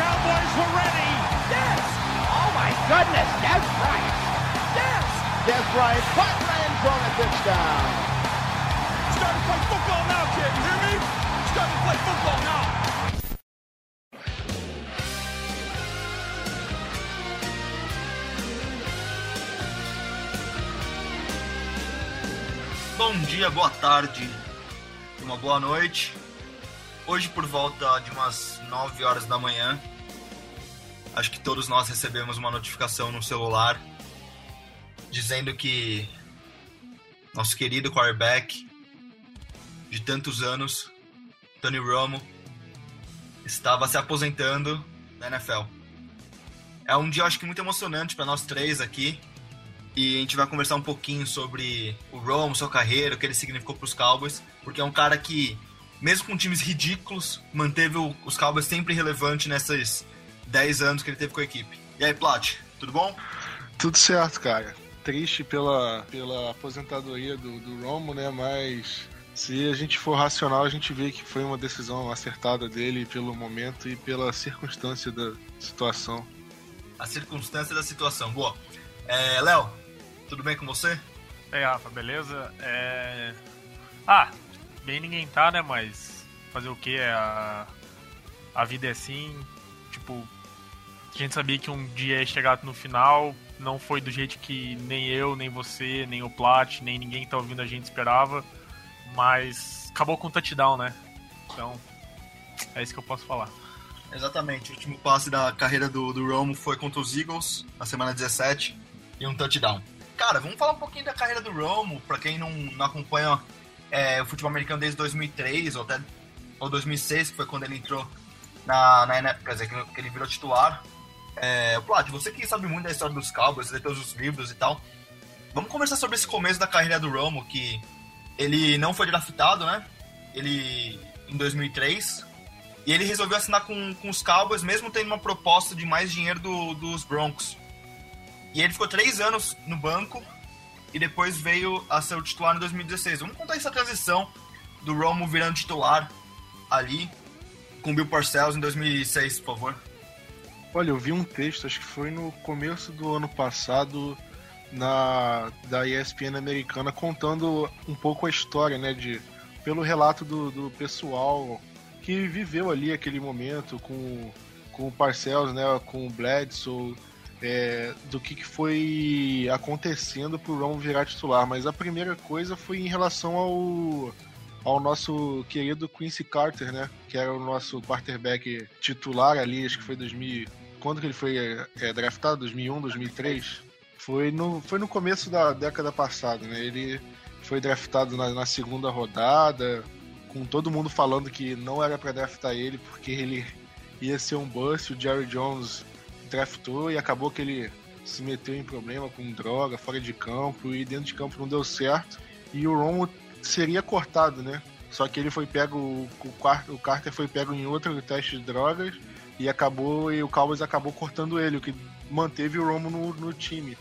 Cowboys were ready. Yes! Oh my goodness, Des Bryant! Yes! Des Bryant caught in the end zone a touchdown! Starting to play football now, kid. You hear me? Starting to play football now. Bom dia, boa tarde, uma boa noite. Hoje, por volta de umas 9 horas da manhã, acho que todos nós recebemos uma notificação no celular dizendo que nosso querido quarterback de tantos anos, Tony Romo, estava se aposentando da NFL. É um dia, acho que muito emocionante para nós três aqui. E a gente vai conversar um pouquinho sobre o Romo, sua carreira, o que ele significou para os Cowboys, porque é um cara que, mesmo com times ridículos, manteve o- os Cowboys sempre relevante nesses 10 anos que ele teve com a equipe. E aí, Plat, tudo bom? Tudo certo, cara. Triste pela, pela aposentadoria do, do Romo, né? Mas se a gente for racional, a gente vê que foi uma decisão acertada dele pelo momento e pela circunstância da situação. A circunstância da situação. Boa. É, Léo, tudo bem com você? E aí, Rafa, beleza? É... Ah, bem ninguém tá, né? Mas fazer o que? A... a vida é assim. Tipo, a gente sabia que um dia ia chegar no final. Não foi do jeito que nem eu, nem você, nem o Plat, nem ninguém que tá ouvindo a gente esperava. Mas acabou com o touchdown, né? Então, é isso que eu posso falar. Exatamente, o último passe da carreira do, do Romo foi contra os Eagles, na semana 17, e um touchdown. Cara, vamos falar um pouquinho da carreira do Romo, pra quem não, não acompanha é, o futebol americano desde 2003 ou até ou 2006, que foi quando ele entrou na, na quer dizer, que, ele virou titular. É, Plat, você que sabe muito da história dos Cowboys, lê todos os livros e tal, vamos conversar sobre esse começo da carreira do Romo, que ele não foi draftado, né? Ele, em 2003, e ele resolveu assinar com, com os Cowboys, mesmo tendo uma proposta de mais dinheiro do- dos Broncos. E ele ficou três anos no banco e depois veio a ser o titular em 2016. Vamos contar essa transição do Romo virando titular ali com Bill Parcells em 2006, por favor. Olha, eu vi um texto, acho que foi no começo do ano passado, na da ESPN americana, contando um pouco a história, né? De, pelo relato do, do pessoal que viveu ali aquele momento com, com o Parcells, né? Com o Bledsoe, é, do que, que foi acontecendo pro Ron virar titular. Mas a primeira coisa foi em relação ao ao nosso querido Quincy Carter, né? Que era o nosso quarterback titular ali, acho que foi 2000. Quando que ele foi é, draftado? 2001, 2003? Foi no, foi no começo da década passada, né? Ele foi draftado na, na segunda rodada, com todo mundo falando que não era para draftar ele porque ele ia ser um bust. O Jerry Jones draftou e acabou que ele se meteu em problema com droga fora de campo e dentro de campo não deu certo. E o Romo seria cortado, né? Só que ele foi pego, o, o Carter foi pego em outro teste de drogas e acabou e o Cowboys acabou cortando ele, o que manteve o Romo no, no time.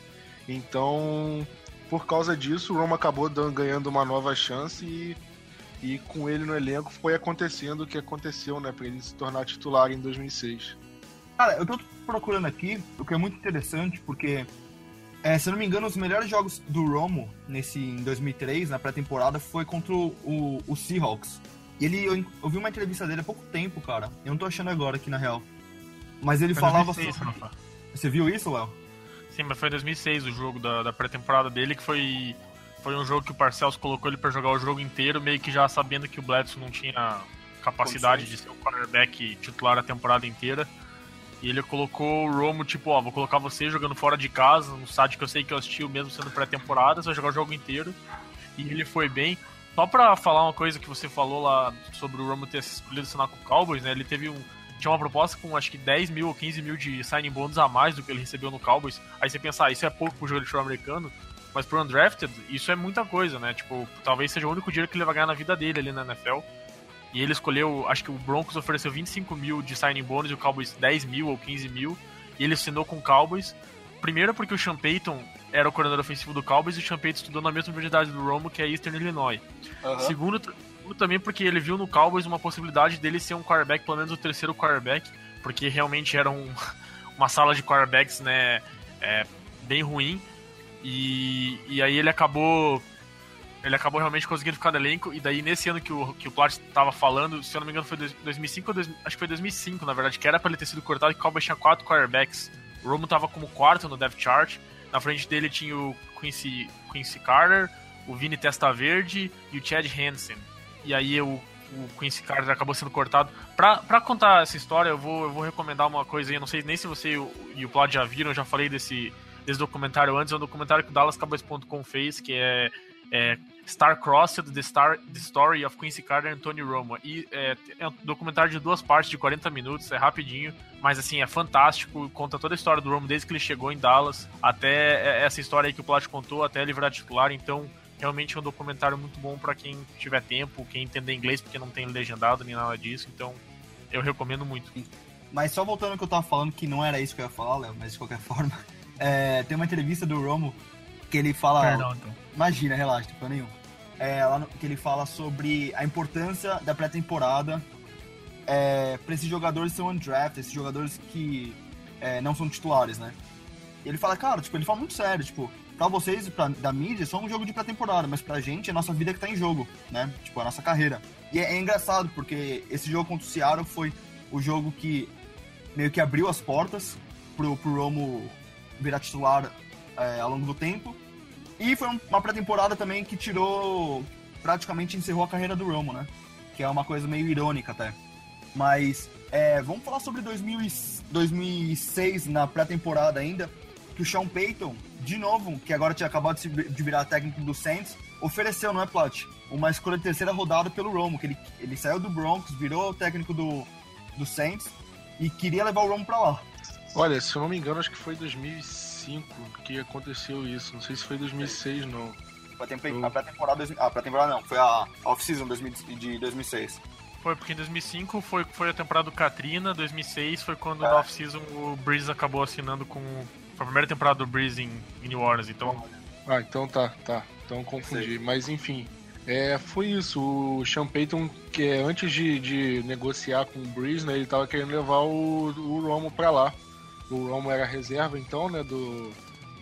Então, por causa disso, o Romo acabou dando- ganhando uma nova chance e, e com ele no elenco foi acontecendo o que aconteceu, né? Pra ele se tornar titular em 2006. Cara, eu tô procurando aqui, o que é muito interessante, porque, é, se eu não me engano, os melhores jogos do Romo nesse, em 2003, na pré-temporada, foi contra o, o, Seahawks. E ele, eu, eu vi uma entrevista dele há pouco tempo, cara. Eu não tô achando agora aqui, na real. Mas ele Foi falava 2006, sobre... Rafa. Você viu isso, Léo? Sim, mas foi em 2006 o jogo da, da pré-temporada dele, que foi, foi um jogo que o Parcells colocou ele pra jogar o jogo inteiro, meio que já sabendo que o Bledsoe não tinha capacidade de ser o quarterback titular a temporada inteira. E ele colocou o Romo, tipo, ó, vou colocar você jogando fora de casa, no site que eu sei que eu assisti, mesmo sendo pré-temporada, você vai jogar o jogo inteiro. E ele foi bem. Só pra falar uma coisa que você falou lá sobre o Romo ter escolhido assinar com o Cowboys, né? Ele teve um. tinha uma proposta com acho que 10 mil ou 15 mil de signing bônus a mais do que ele recebeu no Cowboys. Aí você pensa, ah, isso é pouco pro jogador de futebol americano, mas pro undrafted, isso é muita coisa, né? Tipo, talvez seja o único dinheiro que ele vai ganhar na vida dele ali na NFL. E ele escolheu, acho que o Broncos ofereceu 25 mil de signing bônus e o Cowboys 10 mil ou 15 mil. E ele assinou com o Cowboys. Primeiro porque o Sean Payton era o coordenador ofensivo do Cowboys e o Sean Payton estudou na mesma universidade do Romo, que é Eastern Illinois. Uhum. Segundo, também porque ele viu no Cowboys uma possibilidade dele ser um quarterback, pelo menos o terceiro quarterback, porque realmente era um, uma sala de quarterbacks né, é, bem ruim. E, e aí ele acabou ele acabou realmente conseguindo ficar no elenco, e daí nesse ano que o, que o Plat estava falando, se eu não me engano foi 2005 ou acho que foi 2005, na verdade, que era para ele ter sido cortado, e o Cowboys tinha quatro quarterbacks. O Romo estava como quarto no depth chart, na frente dele tinha o Quincy, Quincy Carter, o Vini Testaverde e o Chad Hansen. E aí o, o Quincy Carter acabou sendo cortado. Pra, contar essa história, eu vou, eu vou recomendar uma coisa aí, eu não sei nem se você e o, e o Plat já viram, eu já falei desse, desse documentário antes, é um documentário que o DallasCowboys.com fez, que é é, Star-Crossed, The, Star, The Story of Quincy Carter and Tony Romo. E é, é, um documentário de duas partes, de 40 minutos, é rapidinho, mas assim, é fantástico, conta toda a história do Romo desde que ele chegou em Dallas, até essa história aí que o Plat contou, até ele virar titular, então realmente é um documentário muito bom para quem tiver tempo, quem entender inglês, porque não tem legendado nem nada disso, então eu recomendo muito. Mas só voltando ao que eu tava falando, que não era isso que eu ia falar, Léo, mas de qualquer forma, é, tem uma entrevista do Romo que ele fala. Perdão, então. Imagina, relaxa, não nenhum. É, lá no, que ele fala sobre a importância da pré-temporada é, para esses jogadores que são undrafted, esses jogadores que é, não são titulares, né? E ele fala, cara, tipo, ele fala muito sério, tipo, pra vocês pra, da mídia, é só um jogo de pré-temporada, mas pra gente é a nossa vida que tá em jogo, né? Tipo, a nossa carreira. E é, é engraçado, porque esse jogo contra o Seattle foi o jogo que meio que abriu as portas pro, pro Romo virar titular é, ao longo do tempo. E foi uma pré-temporada também que tirou. praticamente encerrou a carreira do Romo, né? Que é uma coisa meio irônica até. Mas é, vamos falar sobre 2000 2006 na pré-temporada ainda, que o Sean Payton, de novo, que agora tinha acabado de virar técnico do Saints, ofereceu, não é, Plat? Uma escolha de terceira rodada pelo Romo, que ele, ele saiu do Broncos, virou técnico do, do Saints e queria levar o Romo para lá. Olha, se eu não me engano, acho que foi 2006 2005 que aconteceu isso. Não sei se foi 2006, não. Foi a pré-temporada. A pré-temporada não, foi a off-season de 2006. Foi, porque em 2005 foi, foi a temporada do Katrina, 2006 foi quando é. no off-season o Breeze acabou assinando com. Foi a primeira temporada do Breeze em, em New Orleans, então. Ah, então tá, tá. Então confundi. Mas enfim, é, foi isso. O Sean Payton, que é, antes de, de negociar com o Breeze, né, ele tava querendo levar o, o Romo pra lá. O Romo era reserva, então, né, do,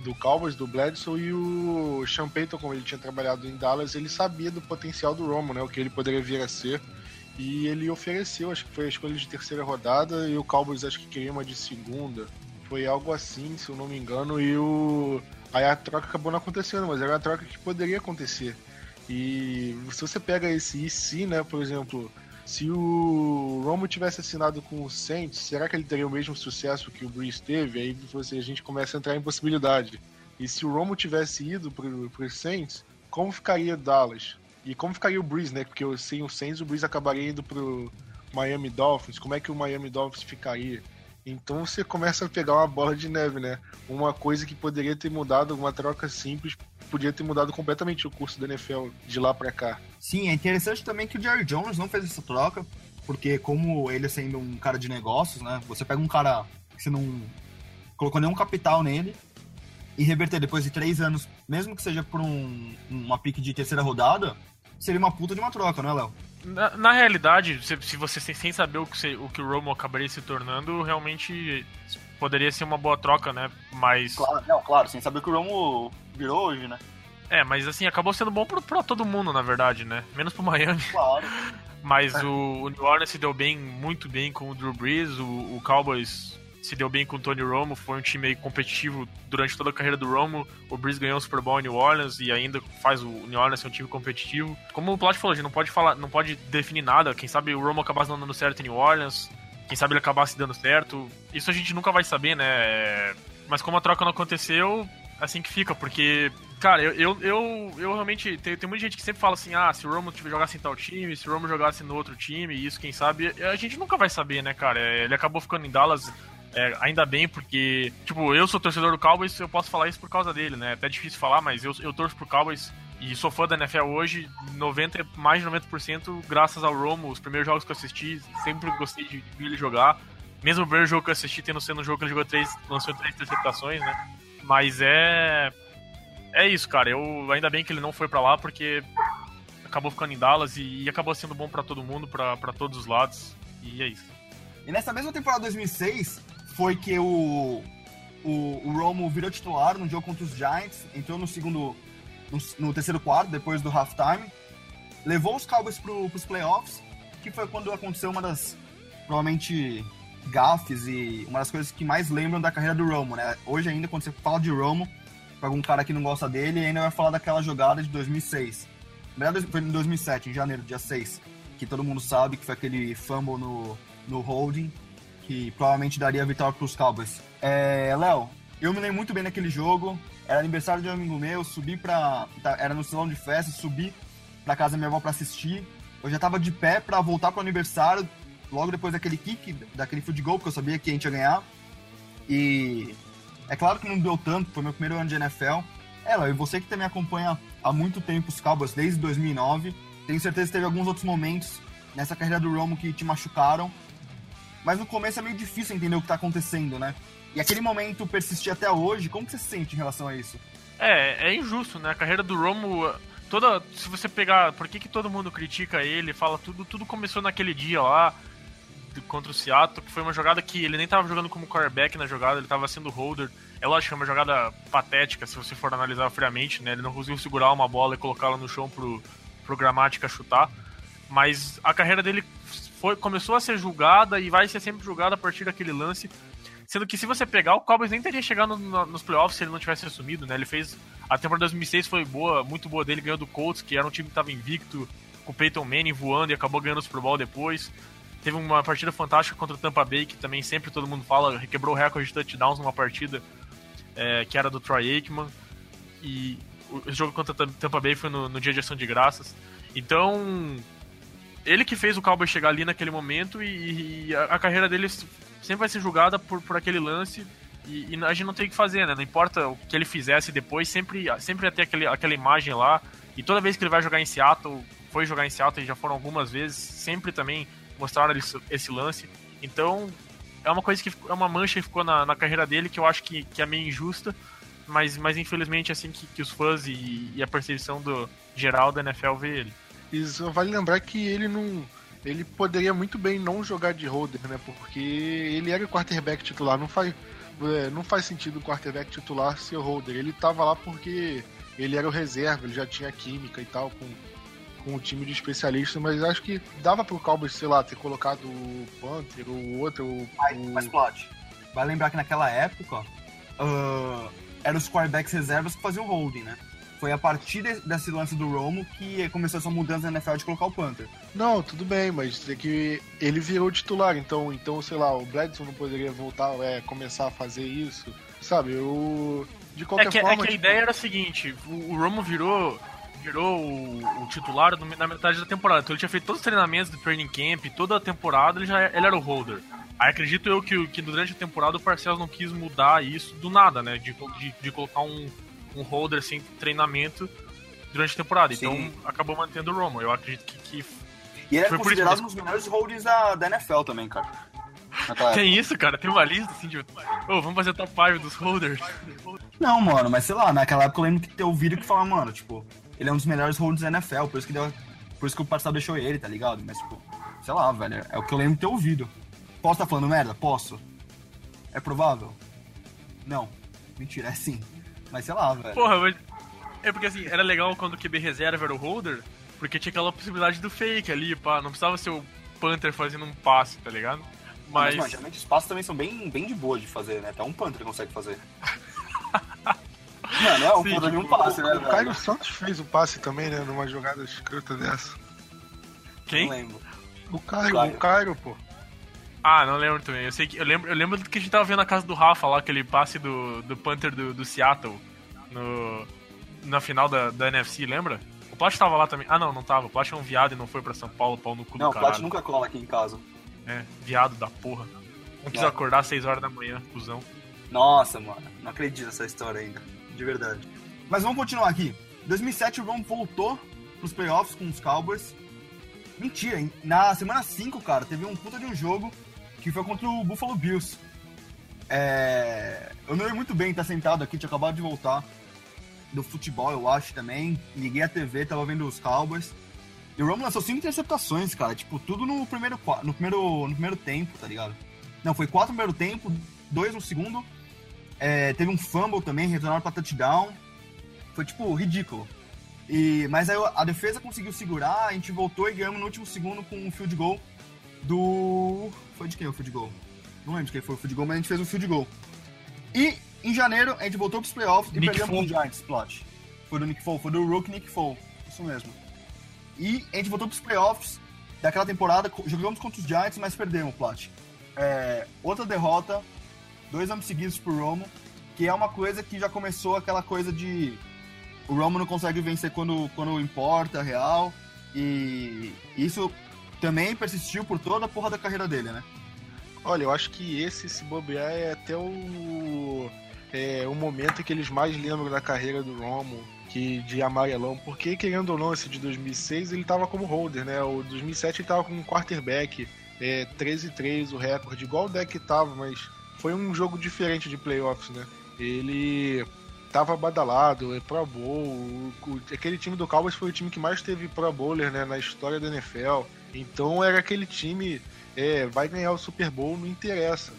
do Cowboys, do Bledsoe, e o Sean Payton, como ele tinha trabalhado em Dallas, ele sabia do potencial do Romo, né, o que ele poderia vir a ser. E ele ofereceu, acho que foi a escolha de terceira rodada, e o Cowboys acho que queria uma de segunda. Foi algo assim, se eu não me engano, e o. Aí a troca acabou não acontecendo, mas era uma troca que poderia acontecer. E se você pega esse se, né, por exemplo, se o Romo tivesse assinado com o Saints, será que ele teria o mesmo sucesso que o Breeze teve? Aí você, a gente começa a entrar em possibilidade. E se o Romo tivesse ido para o Saints, como ficaria Dallas? E como ficaria o Breeze, né? Porque sem o Saints, o Breeze acabaria indo para o Miami Dolphins. Como é que o Miami Dolphins ficaria? Então você começa a pegar uma bola de neve, né? Uma coisa que poderia ter mudado, uma troca simples, podia ter mudado completamente o curso da NFL de lá para cá. Sim, é interessante também que o Jerry Jones não fez essa troca, porque como ele sendo um cara de negócios, né? Você pega um cara que você não colocou nenhum capital nele e reverter depois de três anos, mesmo que seja por um, uma pique de terceira rodada, seria uma puta de uma troca, não é, Léo? Na, na, realidade, se, se você sem saber o que, o que o Romo acabaria se tornando, realmente poderia ser uma boa troca, né? Mas. Claro, não, claro, sem saber o que o Romo virou hoje, né? É, mas assim, acabou sendo bom pra, pra todo mundo, na verdade, né? Menos pro Miami. Claro. mas é. o, o, New Orleans se deu bem, muito bem com o Drew Brees, o, o Cowboys se deu bem com o Tony Romo, foi um time competitivo durante toda a carreira do Romo. O Breeze ganhou o Super Bowl em New Orleans e ainda faz o New Orleans ser um time competitivo. Como o Plat falou, a gente não pode falar, não pode definir nada. Quem sabe o Romo acabasse não dando certo em New Orleans, quem sabe ele acabasse dando certo. Isso a gente nunca vai saber, né? Mas como a troca não aconteceu, assim que fica, porque, cara, eu, eu, eu, eu realmente. Tem, tem muita gente que sempre fala assim: ah, se o Romo jogasse em tal time, se o Romo jogasse no outro time, isso, quem sabe. A gente nunca vai saber, né, cara? Ele acabou ficando em Dallas. É, ainda bem, porque, tipo, eu sou torcedor do Cowboys, eu posso falar isso por causa dele, né? É até difícil falar, mas eu, eu torço pro Cowboys e sou fã da NFL hoje, 90, mais de 90% graças ao Romo. Os primeiros jogos que eu assisti, sempre gostei de ver ele jogar. Mesmo o primeiro jogo que eu assisti, tendo sendo um jogo que ele jogou três, lançou três interceptações, né? Mas é. É isso, cara. Eu ainda bem que ele não foi para lá, porque acabou ficando em Dallas e, e acabou sendo bom para todo mundo, para todos os lados. E é isso. E nessa mesma temporada 2006 foi que o, o, o Romo virou titular no jogo contra os Giants, entrou no segundo no, no terceiro quarto, depois do halftime, levou os Cowboys para os playoffs, que foi quando aconteceu uma das provavelmente gafes e uma das coisas que mais lembram da carreira do Romo, né? Hoje ainda, quando você fala de Romo, para algum cara que não gosta dele, ainda vai falar daquela jogada de 2006. Na verdade, foi em 2007, em janeiro, dia 6, que todo mundo sabe que foi aquele fumble no, no holding, que provavelmente daria a vitória para os Cowboys. É, Léo, eu me lembro muito bem daquele jogo, era aniversário de um amigo meu, subi pra... Tá, era no salão de festa, subi pra casa da minha avó pra assistir, eu já tava de pé pra voltar pro aniversário, logo depois daquele kick, daquele field goal, porque eu sabia que a gente ia ganhar. E é claro que não deu tanto, foi meu primeiro ano de NFL. É, e você que também acompanha há muito tempo os Cowboys, desde 2009, tenho certeza que teve alguns outros momentos nessa carreira do Romo que te machucaram. Mas no começo é meio difícil entender o que tá acontecendo, né? E aquele momento persistir até hoje, como você se sente em relação a isso? É, é injusto, né? A carreira do Romo toda se você pegar por que, que todo mundo critica ele fala tudo tudo começou naquele dia lá contra o Seattle, que foi uma jogada que ele nem estava jogando como quarterback na jogada, ele estava sendo holder. É lógico, é uma jogada patética, se você for analisar friamente, né? Ele não conseguiu segurar uma bola e colocá-la no chão pro, pro Gramática chutar. Mas a carreira dele foi, começou a ser julgada e vai ser sempre julgada a partir daquele lance. Sendo que se você pegar, o Cowboys nem teria chegado no, nos playoffs se ele não tivesse assumido, né? Ele fez. A temporada 2006 foi boa, muito boa dele, ganhou do Colts, que era um time que estava invicto, com o Peyton Manning voando e acabou ganhando o Super Bowl depois. Teve uma partida fantástica contra o Tampa Bay, que também sempre todo mundo fala, quebrou o recorde de touchdowns numa partida é, que era do Troy Aikman. E o jogo contra o Tampa Bay foi no, no dia de ação de graças. Então, ele que fez o Cowboy chegar ali naquele momento e, e a, a, carreira dele sempre vai ser julgada por, por aquele lance e, e, a gente não tem o que fazer, né? Não importa o que ele fizesse depois, sempre, sempre vai ter aquele, aquela imagem lá. E toda vez que ele vai jogar em Seattle, foi jogar em Seattle, já foram algumas vezes, sempre também mostraram esse, lance. Então, é uma coisa que é uma mancha que ficou na, na carreira dele que eu acho que, que é meio injusta, mas, mas infelizmente é assim que, que os fãs e, e, a percepção do geral da NFL vê ele. Isso vale lembrar que ele não. Ele poderia muito bem não jogar de holder, né? Porque ele era o quarterback titular. Não faz, é, não faz sentido o quarterback titular ser holder. Ele tava lá porque ele era o reserva, ele já tinha química e tal com, com o time de especialistas, mas acho que dava pro Cowboys, sei lá, ter colocado o Panther ou o outro. O, mas, mas plot. Vai lembrar que naquela época uh, eram os quarterbacks reservas que faziam holding, né? Foi a partir desse lance do Romo que começou essa mudança na NFL de colocar o Panther. Não, tudo bem, mas é que ele virou titular, então, então sei lá, o Bledson não poderia voltar, é, começar a fazer isso, sabe? Eu, de qualquer é que, forma. É que a tipo... ideia era a seguinte: o, o Romo virou virou o, o titular no, na metade da temporada. Então ele tinha feito todos os treinamentos do training camp, toda a temporada ele já ele era o holder. Aí acredito eu que, que durante a temporada o Parcells não quis mudar isso do nada, né? De, de, de colocar um, um holder sem treinamento durante a temporada. Sim. Então acabou mantendo o Romo. Eu acredito que. que e ele é considerado um dos melhores holders da, da NFL também, cara. Tem isso, cara? Tem uma lista assim de. Oh, vamos fazer top 5 dos holders. Não, mano, mas sei lá, naquela época eu lembro que teve um vídeo que fala, mano, tipo, ele é um dos melhores holders da NFL, por isso que deu, por isso que o passado deixou ele, tá ligado? Mas, tipo, sei lá, velho, é o que eu lembro de ter ouvido. Posso estar tá falando merda? Posso. É provável? Não. Mentira, é sim. Mas sei lá, velho. Porra, mas. É porque assim, era legal quando o QB reserva era o holder, porque tinha aquela possibilidade do fake ali, pá. Não precisava ser o Panther fazendo um passe, tá ligado? Mas, mas mano, geralmente os passes também são bem, bem de boa de fazer, né? Até um Panther consegue fazer. Mano, é um Sim, puta de um passe, né? O Caio Santos fez o passe também, né? Numa jogada escrota dessa. Quem? Não lembro. O Caio, o Caio, pô. Ah, não lembro também. Eu sei que eu lembro, eu lembro que a gente tava vendo a casa do Rafa lá, aquele passe do, do Panther do, do Seattle. no, na final da, da NFC, lembra? O Plat tava lá também. Ah, não, não tava. O Plat é um viado e não foi pra São Paulo, pau no cu Não, do o caralho. Plat nunca cola aqui em casa. É, viado da porra. Não quis acordar às 6 horas da manhã, cuzão. Nossa, mano. Não acredito nessa história ainda. De verdade. Mas vamos continuar aqui. Em 2007 o Ron voltou pros playoffs com os Cowboys. Mentira, hein? na semana 5, cara, teve um puta de um jogo que foi contra o Buffalo Bills. É... Eu não ia muito bem estar sentado aqui, tinha acabado de voltar do futebol, eu acho também. Liguei a TV, tava vendo os Cowboys. E o Ron lançou cinco interceptações, cara. Tipo, tudo no primeiro, no primeiro, no primeiro tempo, tá ligado? Não, foi quatro no primeiro tempo, dois no segundo. É, teve um fumble também, retornaram pra touchdown. Foi, tipo, ridículo. E, mas aí a defesa conseguiu segurar, a gente voltou e ganhamos no último segundo com um field goal do... Foi de quem o field goal? Não lembro de quem foi o field goal, mas a gente fez o field goal. E em janeiro a gente voltou pros playoffs e Nick perdemos Foles. com o Giants, plot. Foi do Nick Foles, foi do Rook Nick Foles, isso mesmo. E a gente voltou pros playoffs daquela temporada, jogamos contra os Giants, mas perdemos, plot. É, outra derrota, dois anos seguidos pro Romo, que é uma coisa que já começou aquela coisa de o Romo não consegue vencer quando, quando importa, real. E isso também persistiu por toda a porra da carreira dele, né? Olha, eu acho que esse, se bobear, é até o, é, o momento que eles mais lembram da carreira do Romo, que de amarelão, porque querendo ou não, esse de 2006 ele tava como holder, né? O 2007 ele tava como quarterback, é, 13-3 o recorde, igual o deck tava, mas foi um jogo diferente de playoffs, né? Ele tava badalado, é Pro Bowl, aquele time do Cowboys foi o time que mais teve Pro Bowler né, na história da NFL, então era aquele time é, vai ganhar o Super Bowl, não interessa.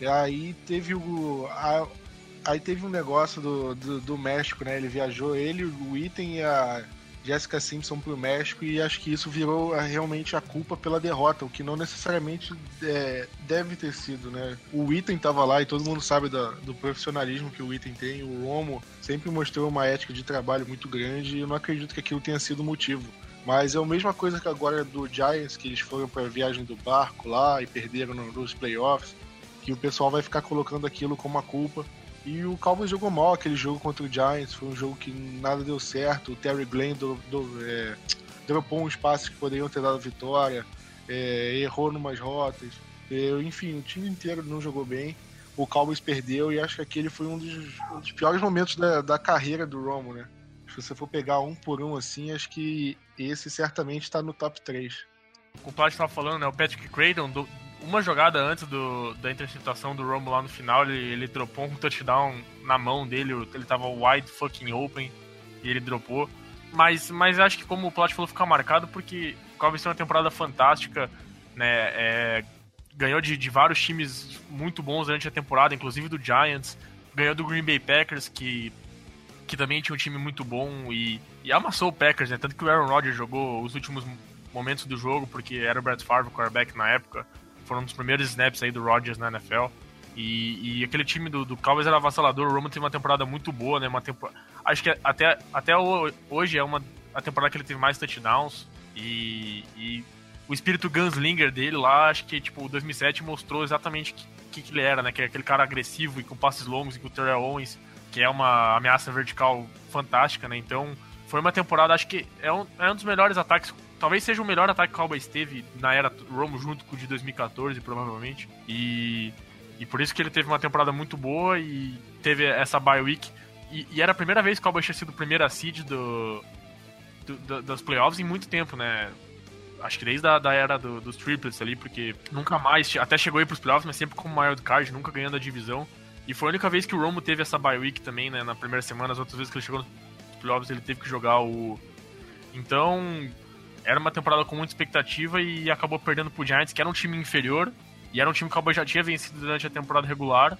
E aí teve o. a- aí teve um negócio do, do, do México, né? Ele viajou, ele, o Item e a Jessica Simpson pro México e acho que isso virou a- realmente a culpa pela derrota, o que não necessariamente é, deve ter sido, né? O Item tava lá e todo mundo sabe da- do profissionalismo que o Item tem. O Romo sempre mostrou uma ética de trabalho muito grande e eu não acredito que aquilo tenha sido o motivo. Mas é a mesma coisa que agora do Giants, que eles foram para a viagem do barco lá e perderam no- nos playoffs, que o pessoal vai ficar colocando aquilo como a culpa. E o Cowboys jogou mal aquele jogo contra o Giants, foi um jogo que nada deu certo. O Terry Glenn do, do- é, dropou uns passes que poderiam ter dado vitória, é, errou numas rotas. É, enfim, o time inteiro não jogou bem. O Cowboys perdeu e acho que aquele foi um dos, um dos piores momentos da, da carreira do Romo, né? Se você for pegar um por um assim, acho que esse certamente está no top 3. O Plat tava falando, né? O Patrick Cradon, do- uma jogada antes do, da interceptação do Romo lá no final, ele, ele dropou um touchdown na mão dele, ele tava wide fucking open e ele dropou. Mas, mas acho que como o Plat falou, fica marcado porque Cowboys tem uma temporada fantástica, né? É, ganhou de, de vários times muito bons durante a temporada, inclusive do Giants, ganhou do Green Bay Packers, que, que também tinha um time muito bom e, e amassou o Packers, né? Tanto que o Aaron Rodgers jogou os últimos momentos do jogo, porque era o Brett Favre, o quarterback na época. Foram um dos primeiros snaps aí do Rodgers na NFL. E, e aquele time do, do Cowboys era avassalador. O Roman teve uma temporada muito boa, né? Uma tempo... Acho que até, até hoje é uma a temporada que ele teve mais touchdowns. E, e o espírito gunslinger dele lá, acho que tipo, o 2007 mostrou exatamente o que, que, que ele era, né? Que é aquele cara agressivo e com passes longos e com o Terrell Owens, que é uma ameaça vertical fantástica, né? Então, foi uma temporada, acho que é um, é um dos melhores ataques. Talvez seja o melhor ataque que o Cowboys teve na era Romo, junto com o de 2014, provavelmente. E, e por isso que ele teve uma temporada muito boa e teve essa bye week. E, e era a primeira vez que o Cowboys tinha sido o primeiro seed do, do, do- das playoffs em muito tempo, né? Acho que desde a da era do- dos triplets ali, porque nunca mais, até chegou aí pros playoffs, mas sempre como wild card, nunca ganhando a divisão. E foi a única vez que o Romo teve essa bye week também, né? Na primeira semana, as outras vezes que ele chegou nos playoffs, ele teve que jogar o. Então, era uma temporada com muita expectativa e acabou perdendo pro Giants, que era um time inferior. E era um time que Cowboys já tinha vencido durante a temporada regular.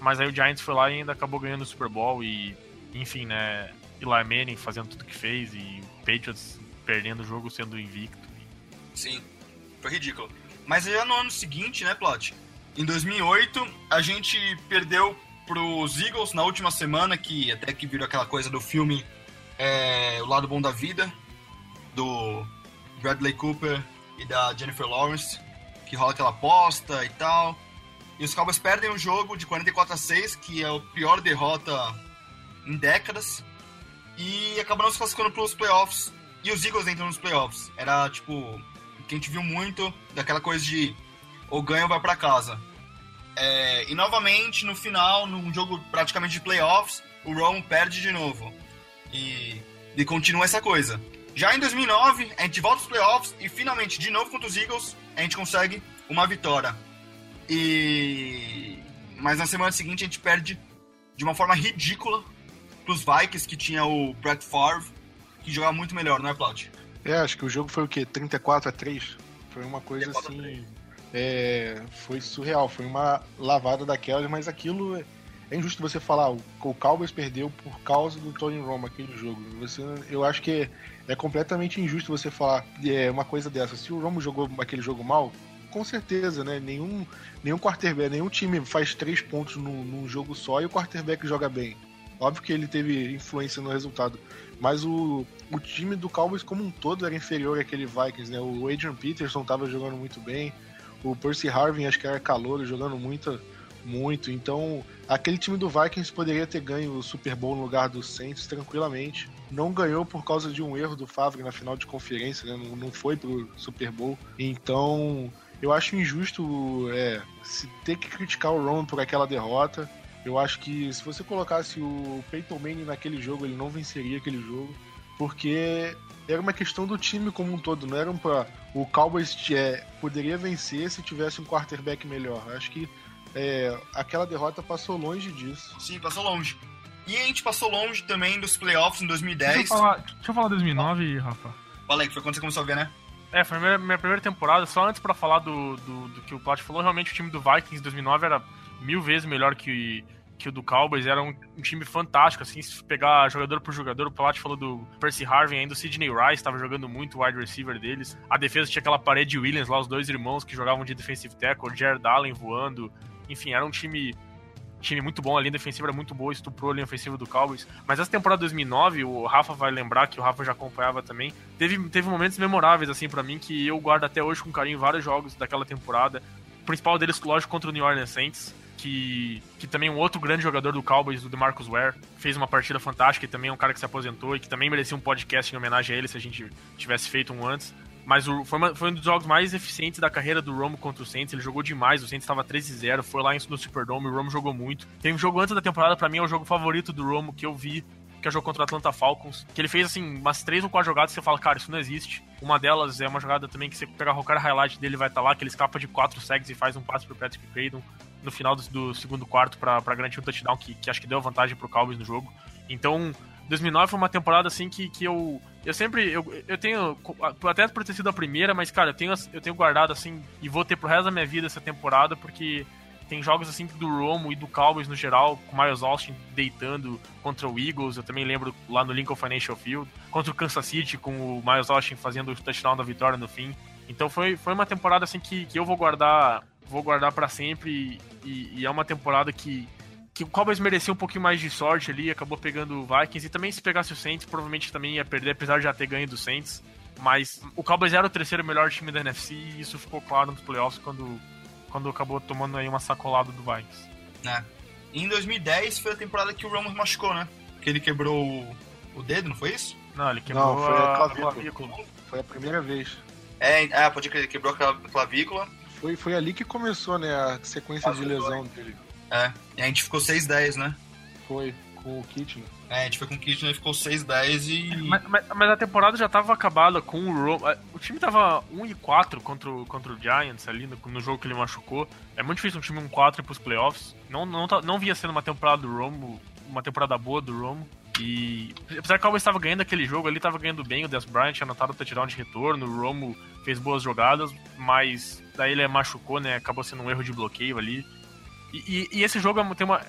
Mas aí o Giants foi lá e ainda acabou ganhando o Super Bowl. E, enfim, né? Eli Manning fazendo tudo que fez. E o Patriots perdendo o jogo sendo invicto. Sim, foi ridículo. Mas já no ano seguinte, né, Plot? Em 2008, a gente perdeu pros Eagles na última semana, que até que virou aquela coisa do filme é, O Lado Bom da Vida, do Bradley Cooper e da Jennifer Lawrence, que rola aquela aposta e tal. E os Cowboys perdem o jogo de 44 a 6, que é a pior derrota em décadas. E não se classificando pelos playoffs. E os Eagles entram nos playoffs. Era tipo. Que a gente viu muito daquela coisa de ou ganha ou vai para casa. É, e novamente, no final, num jogo praticamente de playoffs, o Romo perde de novo. E, e continua essa coisa. Já em 2009, a gente volta aos playoffs e finalmente, de novo contra os Eagles, a gente consegue uma vitória. E mas na semana seguinte a gente perde de uma forma ridícula pros Vikings, que tinha o Brett Favre, que jogava muito melhor, não é, Plaut? É, acho que o jogo foi o quê? 34 a 3? Foi uma coisa assim. É, foi surreal, foi uma lavada daquelas, mas aquilo é, é injusto você falar. O, o Cowboys perdeu por causa do Tony Romo aquele jogo. Você, eu acho que é, completamente injusto você falar é, uma coisa dessa. Se o Romo jogou aquele jogo mal, com certeza, né? Nenhum, nenhum quarterback, nenhum time faz três pontos num, num jogo só e o quarterback joga bem. Óbvio que ele teve influência no resultado. Mas o, o time do Cowboys como um todo era inferior àquele Vikings, né? O Adrian Peterson estava jogando muito bem. O Percy Harvin acho que era calor, jogando muito, muito. Então, aquele time do Vikings poderia ter ganho o Super Bowl no lugar do Saints tranquilamente. Não ganhou por causa de um erro do Favre na final de conferência, né? não, não foi pro Super Bowl. Então, eu acho injusto é, se ter que criticar o Ron por aquela derrota. Eu acho que se você colocasse o Peyton Manning naquele jogo, ele não venceria aquele jogo, porque era uma questão do time como um todo, não era um pra, o Cowboys é, poderia vencer se tivesse um quarterback melhor. Acho que é, aquela derrota passou longe disso. Sim, passou longe. E a gente passou longe também dos playoffs em 2010. Deixa eu falar, deixa eu falar 2009, Rafa. Falei que foi quando você começou a ver, né? É, foi a minha, minha primeira temporada. Só antes para falar do, do, do, que o Plat falou, realmente o time do Vikings em 2009 era mil vezes melhor que, que o do Cowboys. Era um, um time fantástico, assim, se pegar jogador por jogador. O Plat falou do Percy Harvin, ainda o Sidney Rice estava jogando muito o wide receiver deles. A defesa tinha aquela parede de Williams lá, os dois irmãos que jogavam de defensive tackle, o Jared Allen voando. Enfim, era um time time muito bom, a linha defensiva era muito boa, estuprou a linha ofensiva do Cowboys. Mas essa temporada 2009, o Rafa vai lembrar que o Rafa já acompanhava também, teve, teve momentos memoráveis assim para mim que eu guardo até hoje com carinho vários jogos daquela temporada. O principal deles, lógico, contra o New Orleans Saints, que, que também um outro grande jogador do Cowboys, o DeMarcus Ware, fez uma partida fantástica e também é um cara que se aposentou e que também merecia um podcast em homenagem a ele se a gente tivesse feito um antes. Mas o, foi, uma, foi, um dos jogos mais eficientes da carreira do Romo contra o Saints. Ele jogou demais, o Saints estava 13-0, foi lá no Superdome, o Romo jogou muito. Tem um jogo antes da temporada, para mim é o jogo favorito do Romo que eu vi, que é o jogo contra o Atlanta Falcons. Que ele fez, assim, umas três ou quatro jogadas que você fala, cara, isso não existe. Uma delas é uma jogada também que você pegar cara highlight dele vai estar tá lá, que ele escapa de quatro segs e faz um passe pro Patrick Craydon no final do, do segundo quarto para garantir um touchdown, que, que acho que deu vantagem pro Cowboys no jogo. Então, 2009 foi uma temporada assim que, que eu eu sempre eu, eu tenho até por ter sido a primeira, mas cara, eu tenho eu tenho guardado assim e vou ter pro resto da minha vida essa temporada porque tem jogos assim do Romo e do Cowboys no geral, com o Miles Austin deitando contra o Eagles, eu também lembro lá no Lincoln Financial Field, contra o Kansas City com o Miles Austin fazendo o touchdown da vitória no fim. Então foi, foi uma temporada assim que, que eu vou guardar vou guardar para sempre e, e, é uma temporada que que o Cowboys mereceu um pouquinho mais de sorte ali, acabou pegando o Vikings, e também se pegasse o Saints, provavelmente também ia perder, apesar de já ter ganho do Saints. Mas o Cowboys era o terceiro melhor time da NFC e isso ficou claro nos playoffs quando, quando acabou tomando aí uma sacolada do Vikings. É. Em 2010 foi a temporada que o Ramos machucou, né? Que ele quebrou o, o dedo, não foi isso? Não, ele quebrou não, foi a, clavícula. clavícula. Foi a primeira vez. É, é pode crer, ele quebrou a clavícula. Foi, foi ali que começou, né, a sequência de lesão dele. É, e a gente ficou 6-10, né? Foi, com o Kitchener. É, a gente foi com o Kitchener e ficou 6-10 e. Mas, mas, mas, a temporada já tava acabada com o Romo. É, o time tava 1 e 4 contra o, contra o Giants ali no, no jogo que ele machucou. É muito difícil um time 1 4 ir pros playoffs. Não, não, não via sendo uma temporada do Romo, uma temporada boa do Romo. E apesar que o Cowboys estava ganhando aquele jogo ali, estava ganhando bem, o Des Bryant tinha anotado o touchdown de retorno, o Romo fez boas jogadas, mas daí ele machucou, né? Acabou sendo um erro de bloqueio ali. E, e, e esse jogo é, tem uma.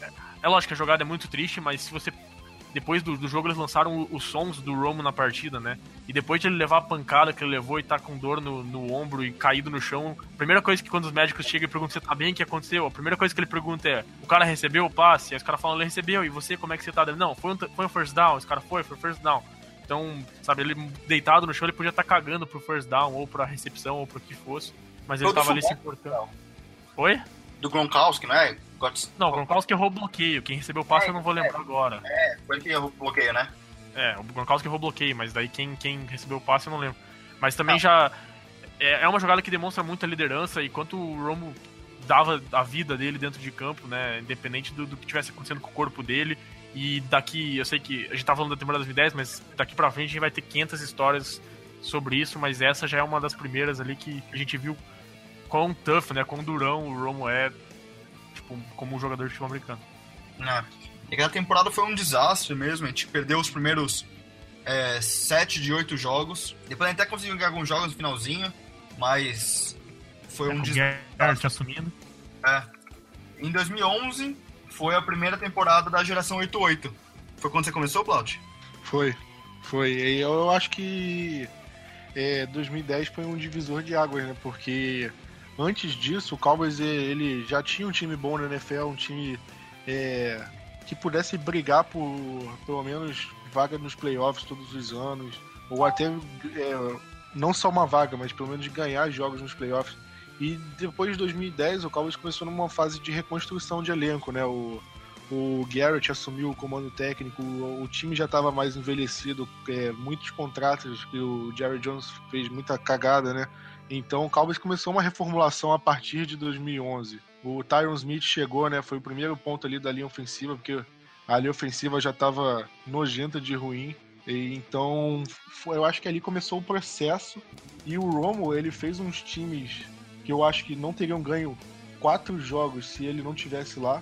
É lógico que a jogada é muito triste, mas se você. Depois do, do jogo eles lançaram os sons do Romo na partida, né? E depois de ele levar a pancada que ele levou e tá com dor no, no ombro e caído no chão, a primeira coisa que quando os médicos chegam e perguntam se tá bem, o que aconteceu? A primeira coisa que ele pergunta é: o cara recebeu o passe? Aí os caras falam: ele recebeu, e você, como é que você tá? Não, foi um, foi um first down, os cara foi, foi first down. Então, sabe, ele deitado no chão, ele podia estar tá cagando pro first down, ou pra recepção, ou pro que fosse. Mas ele Todo tava ali se importando. Oi? Do Gronkowski, não é? Não, o Gronkowski errou o bloqueio. Quem recebeu o passe é, eu não vou lembrar é, agora. É, foi quem errou o bloqueio, né? É, o Gronkowski errou o bloqueio, mas daí quem, quem recebeu o passe eu não lembro. Mas também já. É, é uma jogada que demonstra muita liderança e quanto o Romo dava a vida dele dentro de campo, né? Independente do, do que tivesse acontecendo com o corpo dele. E daqui, eu sei que a gente tá falando da temporada 2010, mas daqui pra frente a gente vai ter 500 histórias sobre isso, mas essa já é uma das primeiras ali que a gente viu quão tough, né? Quão durão o Romo é, tipo, como um jogador de futebol americano. É. Aquela temporada foi um desastre mesmo, a gente perdeu os primeiros é, 7 de 8 jogos. Depois a gente até conseguiu ganhar alguns jogos no finalzinho, mas foi é, um desastre. assumindo. É. Em 2011 foi a primeira temporada da geração 88. Foi quando você começou, Plaut? Foi, foi. E eu acho que é, 2010 foi um divisor de águas, né? Porque antes disso, o Cowboys ele já tinha um time bom na NFL, um time é, que pudesse brigar por pelo menos vaga nos playoffs todos os anos, ou até é, não só uma vaga, mas pelo menos ganhar jogos nos playoffs. E depois de 2010, o Cowboys começou numa fase de reconstrução de elenco, né? O, o Garrett assumiu o comando técnico, o time já estava mais envelhecido, é, muitos contratos que o Jerry Jones fez muita cagada, né? Então o Cowboys começou uma reformulação a partir de 2011. O Tyron Smith chegou, né? Foi o primeiro ponto ali da linha ofensiva, porque a linha ofensiva já estava nojenta de ruim. E, então, eu acho que ali começou o processo. E o Romo, ele fez uns times que eu acho que não teriam ganho quatro jogos se ele não tivesse lá.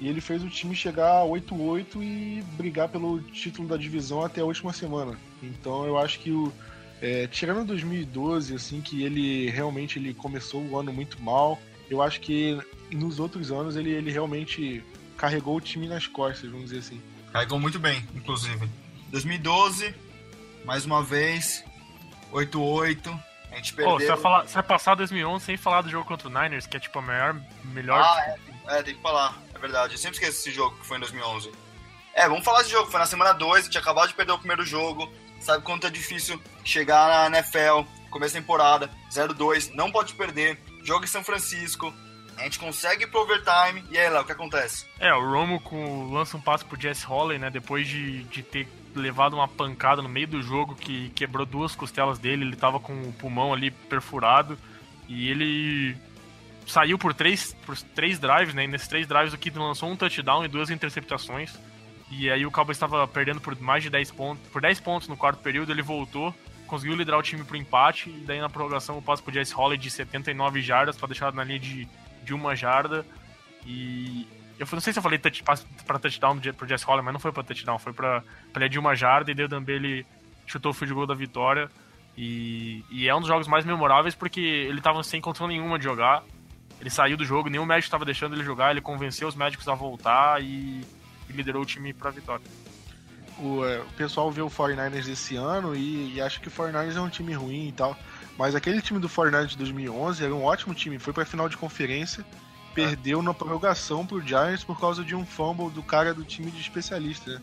E ele fez o time chegar a 8-8 e brigar pelo título da divisão até a última semana. Então eu acho que o. É, tirando 2012, assim, que ele realmente ele começou o ano muito mal, eu acho que nos outros anos ele, ele realmente carregou o time nas costas, vamos dizer assim. Carregou muito bem, inclusive. 2012, mais uma vez, 8-8. A gente perdeu. Oh, você, vai falar, você vai passar 2011 sem falar do jogo contra o Niners, que é tipo a maior, melhor. Ah, é, é, tem que falar verdade. Eu sempre esqueço esse jogo que foi em 2011. É, vamos falar desse jogo. Foi na semana 2, a gente acabou de perder o primeiro jogo. Sabe quanto é difícil chegar na NFL, começo da temporada, 0-2, não pode perder. Jogo em São Francisco, a gente consegue pro overtime, e aí, Léo, o que acontece? É, o Romo com, lança um passo pro Jess Holley, né, depois de, de ter levado uma pancada no meio do jogo que quebrou duas costelas dele, ele tava com o pulmão ali perfurado, e ele saiu por três, por três drives, né? E nesses três drives o Kid lançou um touchdown e duas interceptações. E aí o Cowboys estava perdendo por mais de 10 pontos, por 10 pontos no quarto período, ele voltou, conseguiu liderar o time pro empate e daí na prorrogação o passe pro Jesse Holly de 79 jardas para deixar na linha de, de uma jarda. E eu não sei se eu falei touch, para touchdown pro Jesse Holly, mas não foi para touchdown, foi para linha de uma jarda e daí o Dambele chutou o field goal da vitória. E, e, é um dos jogos mais memoráveis porque ele tava sem condição nenhuma de jogar. Ele saiu do jogo, nenhum médico estava deixando ele jogar, ele convenceu os médicos a voltar e, e liderou o time para a vitória. O, é, o, pessoal vê o 49ers esse ano e, e, acha que o 49ers é um time ruim e tal. Mas aquele time do 49ers de 2011 era um ótimo time, foi para a final de conferência, perdeu na prorrogação pro Giants por causa de um fumble do cara do time de especialista. Né?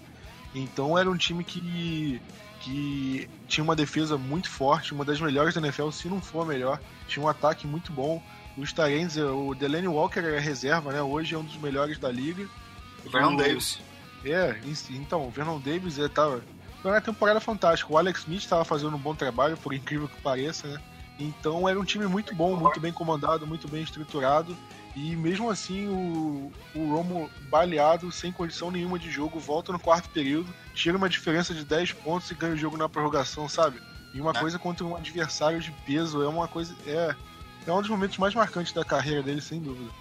Então era um time que, que tinha uma defesa muito forte, uma das melhores da NFL, se não for a melhor. Tinha um ataque muito bom. Os Tyrants, o Delaney Walker é reserva, né? Hoje é um dos melhores da liga. O Vernon o... Davis. É, então, o Vernon Davis é, tava. Foi uma temporada fantástica. O Alex Smith estava fazendo um bom trabalho, por incrível que pareça, né? Então era um time muito bom, muito bem comandado, muito bem estruturado. E mesmo assim, o, o Romo baleado, sem condição nenhuma de jogo, volta no quarto período, tira uma diferença de 10 pontos e ganha o jogo na prorrogação, sabe? E uma é. coisa contra um adversário de peso é uma coisa. É, é um dos momentos mais marcantes da carreira dele, sem dúvida.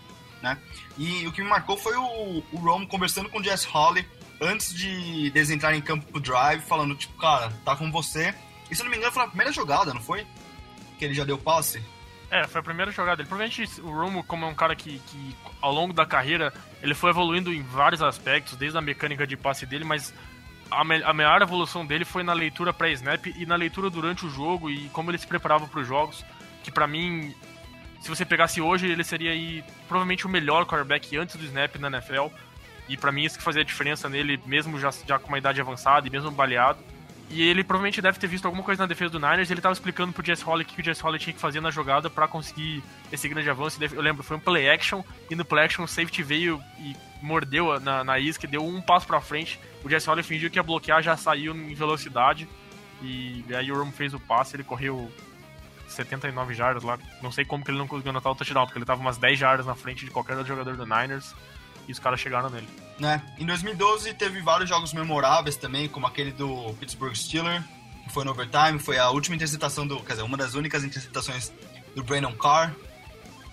Né? E o que me marcou foi o, o Rome conversando com o Jess Holly antes de eles entrarem em campo pro drive, falando, tipo, cara, tá com você. E se eu não me engano, foi na primeira jogada, não foi? Que ele já deu passe? É, foi a primeira jogada dele. Provavelmente o Romo, como é um cara que, que ao longo da carreira ele foi evoluindo em vários aspectos, desde a mecânica de passe dele, mas a, me a maior evolução dele foi na leitura pré-snap e na leitura durante o jogo e como ele se preparava para os jogos, que para mim se você pegasse hoje, ele seria aí, provavelmente o melhor quarterback antes do snap na NFL. E para mim isso que fazia a diferença nele, mesmo já, já com uma idade avançada e mesmo baleado. E ele provavelmente deve ter visto alguma coisa na defesa do Niners. Ele tava explicando pro Jess Holly o que o Jess Holly tinha que fazer na jogada para conseguir esse grande avanço. Eu lembro, foi um play action. E no play action o safety veio e mordeu na, na isca, deu um passo pra frente. O Jess Holly fingiu que ia bloquear, já saiu em velocidade. E aí o Romo fez o passe, ele correu 79 jardas lá. Não sei como que ele não conseguiu anotar o touchdown, porque ele tava umas 10 jardas na frente de qualquer outro jogador do Niners e os caras chegaram nele. Né? Em 2012 teve vários jogos memoráveis também, como aquele do Pittsburgh Steelers, que foi no overtime, foi a última interceptação do, quer dizer, uma das únicas interceptações do Brandon Carr.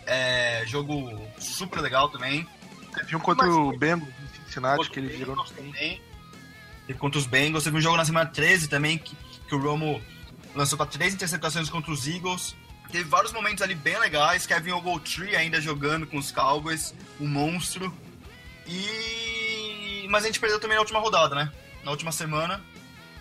É, jogo super legal também. Teve um contra Mas, o Bengals em Cincinnati que ele virou no também. Teve contra os Bengals, teve um jogo na semana 13 também que, que o Romo lançou para três interceptações contra os Eagles. Teve vários momentos ali bem legais. Kevin Ogletree ainda jogando com os Cowboys, um monstro. E mas a gente perdeu também na última rodada, né? Na última semana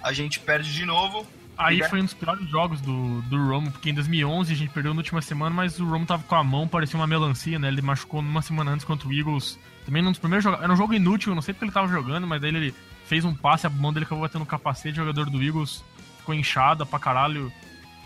a gente perde de novo. Aí foi um dos piores jogos do, do Romo, porque em 2011 a gente perdeu na última semana, mas o Romo tava com a mão, parecia uma melancia, né? Ele machucou numa semana antes contra o Eagles. Também num dos primeiros jogos. Era um jogo inútil, não sei porque ele tava jogando, mas daí ele fez um passe, a mão dele acabou batendo no capacete, o jogador do Eagles ficou inchada pra caralho.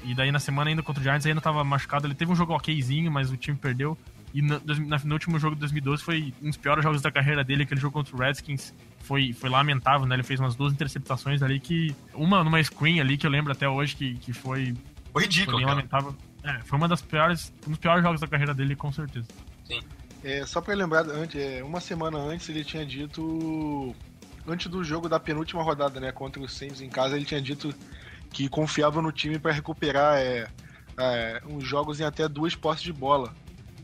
E daí na semana ainda contra o Giants ainda tava machucado. Ele teve um jogo okzinho, mas o time perdeu. E no, no, último jogo de 2012 foi um dos piores jogos da carreira dele, aquele jogo contra o Redskins. Foi, foi lamentável, né? Ele fez umas duas interceptações ali que. Uma numa screen ali que eu lembro até hoje que, que foi. Foi ridículo, foi lamentável. É, foi uma das piores, um dos piores jogos da carreira dele, com certeza. Sim. É, só pra lembrar, antes, é, uma semana antes ele tinha dito. Antes do jogo da penúltima rodada, né? Contra o Saints em casa, ele tinha dito que confiava no time para recuperar é, é, uns jogos em até duas posses de bola.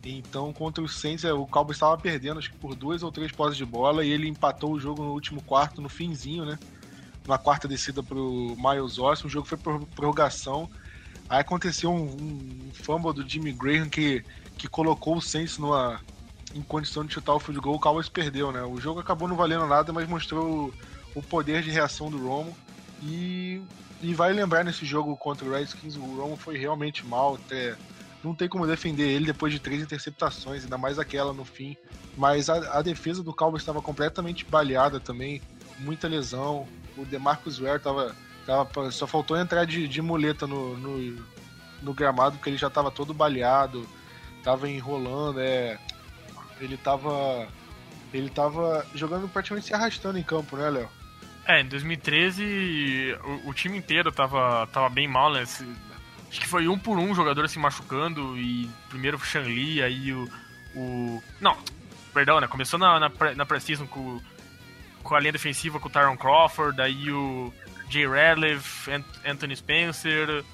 Então, contra o Saints, é, o Cowboys estava perdendo, acho que por duas ou três posses de bola, e ele empatou o jogo no último quarto, no finzinho, né? Na quarta descida pro Miles Austin, o jogo foi por prorrogação. Aí aconteceu um, um fumble do Jimmy Graham que, que colocou o Saints numa, em condição de chutar o field goal, o Cowboys perdeu, né? O jogo acabou não valendo nada, mas mostrou o, poder de reação do Romo. E, e vai lembrar nesse jogo contra o Redskins, o Romo foi realmente mal, até não tem como defender ele depois de três interceptações, ainda mais aquela no fim. Mas a, a defesa do Cowboys estava completamente baleada também, muita lesão. O DeMarcus Ware tava, tava, só faltou entrar de, de muleta no, no, no gramado, porque ele já estava todo baleado, estava enrolando, é, ele estava ele tava jogando praticamente se arrastando em campo, né, Léo? É, em 2013 o, o, time inteiro tava, tava bem mal, né? Acho que foi um por um jogador se machucando e primeiro o Shanli, aí o, o. Não, perdão, né? Começou na, na, na Precision com, com a linha defensiva com o Tyron Crawford, daí o Jay Radcliffe, Anthony Spencer,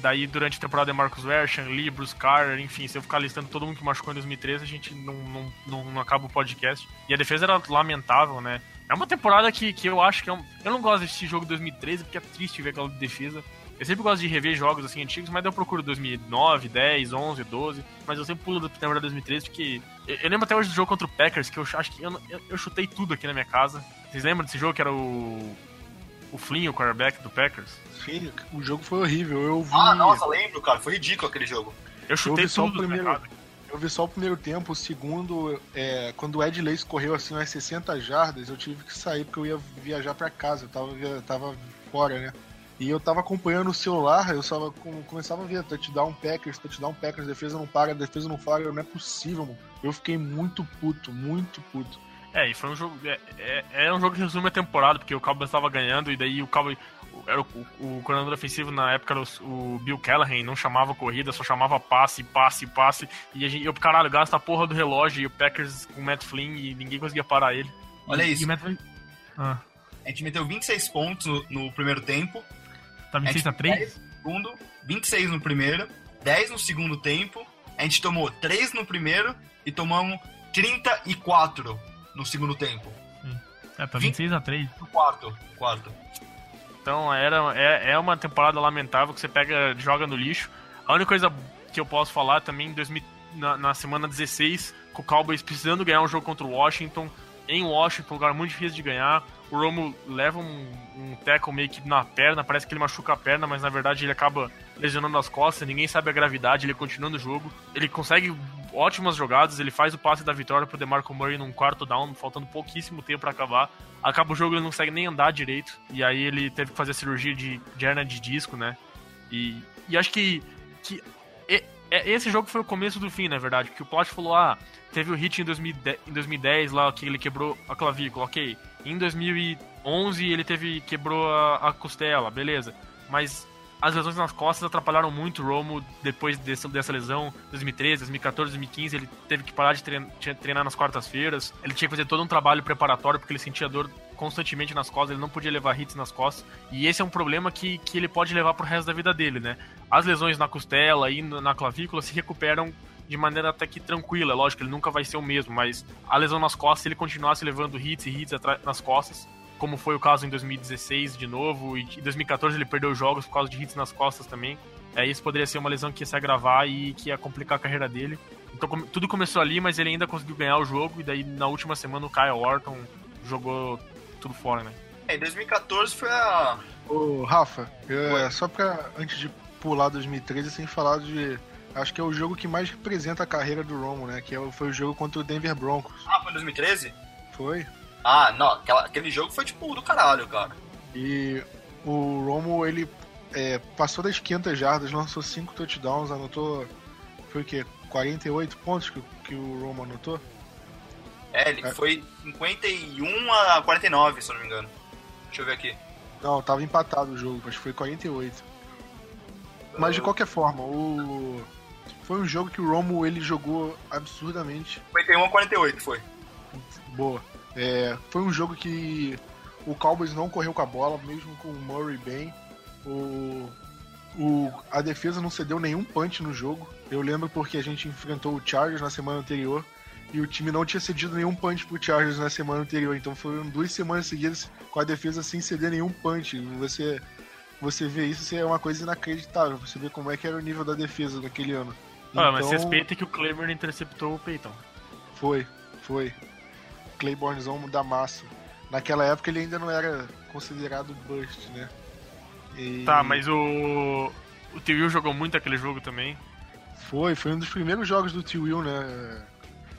daí durante a temporada é Marcus Ware, Shanli, Bruce Carter, enfim, se eu ficar listando todo mundo que machucou em 2013, a gente não, não, não, não acaba o podcast. E a defesa era lamentável, né? É uma temporada que, que eu acho que é um... Eu não gosto desse jogo de 2013 porque é triste ver aquela defesa. Eu sempre gosto de rever jogos assim antigos, mas eu procuro 2009, 10, 11, 12. Mas eu sempre pulo da temporada 2013 porque. Eu, lembro até hoje do jogo contra o Packers, que eu acho que eu, eu, eu, chutei tudo aqui na minha casa. Vocês lembram desse jogo que era o. O Flynn, o quarterback do Packers? Sim, o jogo foi horrível. Eu vi... Ah, nossa, lembro, cara. Foi ridículo aquele jogo. Eu chutei eu tudo o primeiro. Eu vi só o primeiro tempo, o segundo, é, quando o Ed Lace correu assim umas 60 jardas, eu tive que sair porque eu ia viajar para casa, eu tava, tava fora, né? E eu tava acompanhando o celular, eu só começava a ver touchdown Packers, touchdown Packers, defesa não para, defesa não para, não é possível, mano. Eu fiquei muito puto, muito puto. É, e foi um jogo. É, é, é um jogo que resume a temporada, porque o Cowboys estava ganhando e daí o Cowboys. Era o, o, o coordenador ofensivo na época era o, o, Bill Callahan, não chamava corrida, só chamava passe, passe, passe. E a gente, eu, caralho, gasta a porra do relógio e o Packers com o Matt Flynn e ninguém conseguia parar ele. Olha e, isso. E Matt... ah. A gente meteu 26 pontos no, no primeiro tempo Tá 26 a 3? segundo, 26 no primeiro, 10 no segundo tempo. A gente tomou 3 no primeiro e tomamos 34 no segundo tempo. É, tá 26 a 3. No quarto, quarto. Então era, é, é uma temporada lamentável que você pega joga no lixo. A única coisa que eu posso falar também 2000, na, na semana 16, com o Cowboys precisando ganhar um jogo contra o Washington, em Washington, um lugar muito difícil de ganhar. O Romo leva um, um tackle meio que na perna, parece que ele machuca a perna, mas na verdade ele acaba lesionando as costas, ninguém sabe a gravidade, ele continua no jogo. Ele consegue ótimas jogadas, ele faz o passe da vitória pro DeMarco Murray num quarto down, faltando pouquíssimo tempo para acabar. Acaba o jogo, ele não consegue nem andar direito, e aí ele teve que fazer a cirurgia de, hernia de disco, né? E, e acho que, que e, é, esse jogo foi o começo do fim, na verdade, porque o Plot falou, ah, teve o hit em 2010, em 2010 lá, que ele quebrou a clavícula, ok. Em 2011 ele teve quebrou a, a costela, beleza. Mas as lesões nas costas atrapalharam muito o Romo depois desse, dessa lesão, 2013, 2014, 2015. Ele teve que parar de treinar, treinar nas quartas-feiras. Ele tinha que fazer todo um trabalho preparatório porque ele sentia dor constantemente nas costas. Ele não podia levar hits nas costas. E esse é um problema que, que ele pode levar pro resto da vida dele, né? As lesões na costela e na clavícula se recuperam de maneira até que tranquila. Lógico, ele nunca vai ser o mesmo, mas a lesão nas costas, se ele continuasse levando hits e hits nas costas, como foi o caso em 2016 de novo, e em 2014 ele perdeu jogos por causa de hits nas costas também. É, isso poderia ser uma lesão que ia se agravar e que ia complicar a carreira dele. Então tudo começou ali, mas ele ainda conseguiu ganhar o jogo, e daí na última semana o Kyle Orton jogou tudo fora, né? É, em 2014 foi a. Ô, Rafa, é, só pra antes de pular 2013, sem falar de. Acho que é o jogo que mais representa a carreira do Romo, né? Que é foi o jogo contra o Denver Broncos. Ah, foi 2013? Foi. Ah, não, aquela, aquele jogo foi tipo do caralho, cara. E o Romo, ele é, passou das 500 jardas, lançou 5 touchdowns, anotou. Foi o quê? 48 pontos que, que o Romo anotou? É, ele é. foi 51 a 49, se eu não me engano. Deixa eu ver aqui. Não, tava empatado o jogo, acho que foi 48. Mas de qualquer forma, o. Foi um jogo que o Romo ele jogou absurdamente. 51 a 48 foi. Boa. É, foi um jogo que o Cowboys não correu com a bola, mesmo com o Murray bem. O, o, a defesa não cedeu nenhum punch no jogo. Eu lembro porque a gente enfrentou o Chargers na semana anterior e o time não tinha cedido nenhum punch pro Chargers na semana anterior. Então foram duas semanas seguidas com a defesa sem ceder nenhum punch. Você, você vê isso, é uma coisa inacreditável. Você vê como é que era o nível da defesa naquele ano. Ah, então, mas respeita que o Claymore interceptou o Peyton. Foi, foi. Claibornezão da massa. Naquela época ele ainda não era considerado bust, né? E... Tá, mas o. O T-Will jogou muito aquele jogo também. Foi, foi um dos primeiros jogos do T-Will, né?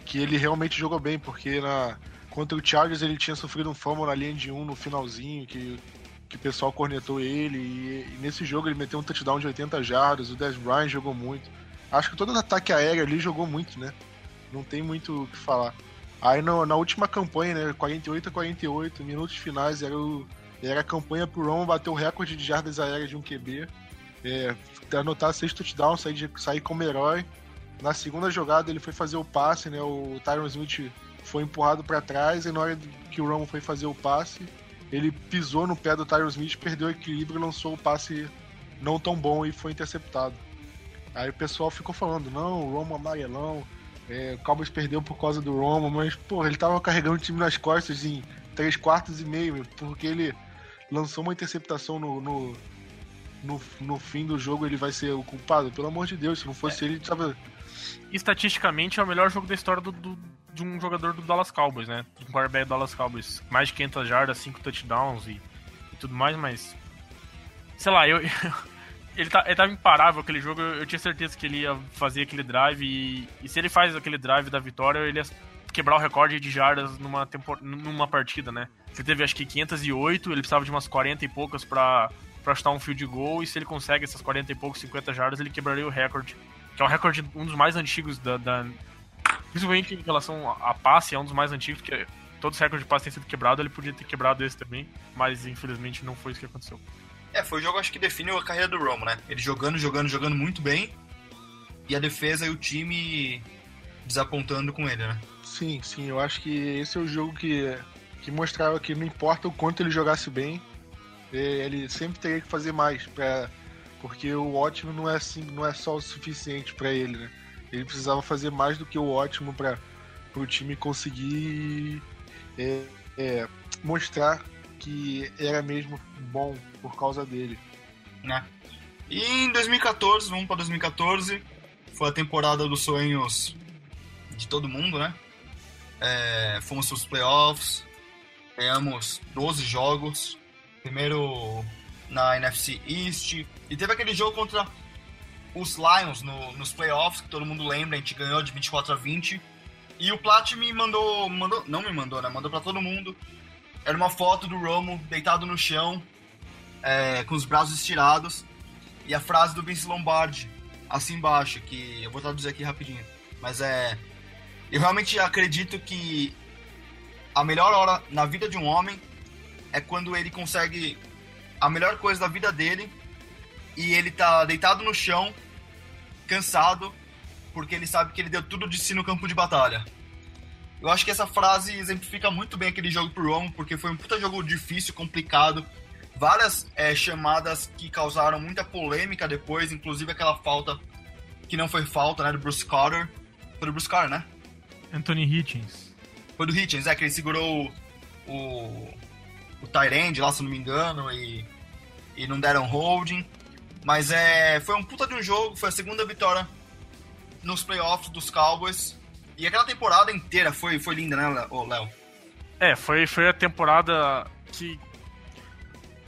Que ele realmente jogou bem, porque na... contra o Chargers ele tinha sofrido um fumble na linha de um no finalzinho, que, que o pessoal cornetou ele. E... e nesse jogo ele meteu um touchdown de 80 jardas, o Dez Bryant jogou muito. Acho que todo o ataque aéreo ali jogou muito, né? Não tem muito o que falar. Aí no, na última campanha, né, 48 a 48, minutos finais, era, o, era a campanha pro Romo bater o recorde de jardas aéreas de um QB. É, anotar seis touchdowns, sair, de, sair como herói. Na segunda jogada ele foi fazer o passe, né? O Tyron Smith foi empurrado para trás e na hora que o Romo foi fazer o passe, ele pisou no pé do Tyron Smith, perdeu o equilíbrio e lançou o passe não tão bom e foi interceptado. Aí o pessoal ficou falando, não, o Romo amarelão, é, o Cowboys perdeu por causa do Romo, mas, porra, ele tava carregando o time nas costas em 3 quartos e meio, porque ele lançou uma interceptação no, no, no, no, fim do jogo, ele vai ser o culpado. Pelo amor de Deus, se não fosse é. ele, ele tava. Estatisticamente é o melhor jogo da história do, do de um jogador do Dallas Cowboys, né? De um quarterback do Dallas Cowboys. Mais de 500 jardas, 5 touchdowns e, e tudo mais, mas. Sei lá, eu, ele, tá, ele tava imparável aquele jogo, eu, eu, tinha certeza que ele ia fazer aquele drive e, e, se ele faz aquele drive da vitória, ele ia quebrar o recorde de jardas numa, tempor, numa partida, né? Ele teve acho que 508, ele precisava de umas 40 e poucas pra, pra chutar um field goal, e se ele consegue essas 40 e poucos, 50 jardas, ele quebraria o recorde, que é um recorde um dos mais antigos da, da principalmente em relação a, passe, é um dos mais antigos, que todos os recordes de passe têm sido quebrados, ele podia ter quebrado esse também, mas infelizmente não foi isso que aconteceu. É, foi o jogo acho que definiu a carreira do Romo, né? Ele jogando, jogando, jogando muito bem. E a defesa e o time desapontando com ele, né? Sim, sim, eu acho que esse é o jogo que, que mostrava que não importa o quanto ele jogasse bem, ele sempre teria que fazer mais, pra, porque o ótimo não é assim, não é só o suficiente para ele, né? Ele precisava fazer mais do que o ótimo para o time conseguir é, é, mostrar que era mesmo bom por causa dele. Né? E em 2014, vamos para 2014, foi a temporada dos sonhos de todo mundo, né? É, fomos para os playoffs, ganhamos 12 jogos, primeiro na NFC East, e teve aquele jogo contra os Lions no, nos playoffs, que todo mundo lembra, a gente ganhou de 24 a 20. E o Plat me mandou, mandou, não me mandou, né? Mandou para todo mundo. Era uma foto do Romo deitado no chão, é, com os braços estirados, e a frase do Vince Lombardi, assim embaixo, que eu vou traduzir aqui rapidinho. Mas é. Eu realmente acredito que a melhor hora na vida de um homem é quando ele consegue a melhor coisa da vida dele e ele tá deitado no chão, cansado, porque ele sabe que ele deu tudo de si no campo de batalha. Eu acho que essa frase exemplifica muito bem aquele jogo pro Romo, porque foi um puta jogo difícil, complicado. Várias é, chamadas que causaram muita polêmica depois, inclusive aquela falta que não foi falta, né, do Bruce Carter. Foi do Bruce Carter, né? Anthony Hitchens. Foi do Hitchens, é, que ele segurou o, o, o Tyrande lá, se não me engano, e, e não deram holding. Mas é, foi um puta de um jogo, foi a segunda vitória nos playoffs dos Cowboys. E aquela temporada inteira foi, foi linda, né, Léo? É, foi, foi a temporada que,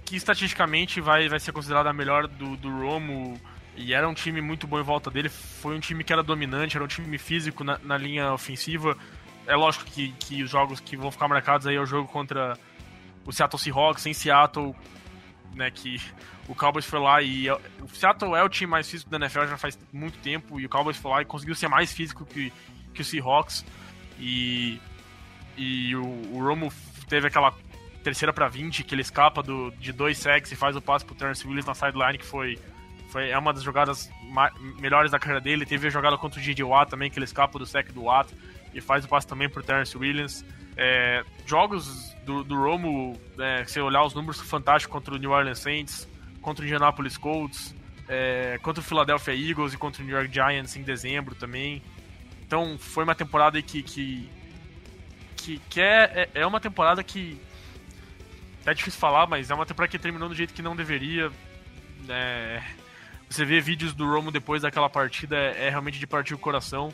que estatisticamente vai, vai ser considerada a melhor do, do Romo. E era um time muito bom em volta dele. Foi um time que era dominante, era um time físico na, na linha ofensiva. É lógico que, que os jogos que vão ficar marcados aí é o jogo contra o Seattle Seahawks em Seattle, né, que o Cowboys foi lá e o Seattle é o time mais físico da NFL já faz muito tempo e o Cowboys foi lá e conseguiu ser mais físico que, que o Seahawks e, e o, o Romo teve aquela terceira para 20 que ele escapa do, de dois sacks e faz o passe pro Terrence Williams na sideline que foi, foi é uma das jogadas melhores da carreira dele teve a jogada contra o J.J. Watt também que ele escapa do sack do Watt e faz o passe também pro Terrence Williams é, jogos do, do Romo, é, se olhar os números fantásticos contra o New Orleans Saints, contra o Indianapolis Colts, é, contra o Philadelphia Eagles e contra o New York Giants em dezembro também. Então foi uma temporada que que, que, que é, é, é uma temporada que é difícil falar, mas é uma temporada que terminou do jeito que não deveria. É, você vê vídeos do Romo depois daquela partida é, é realmente de partir o coração.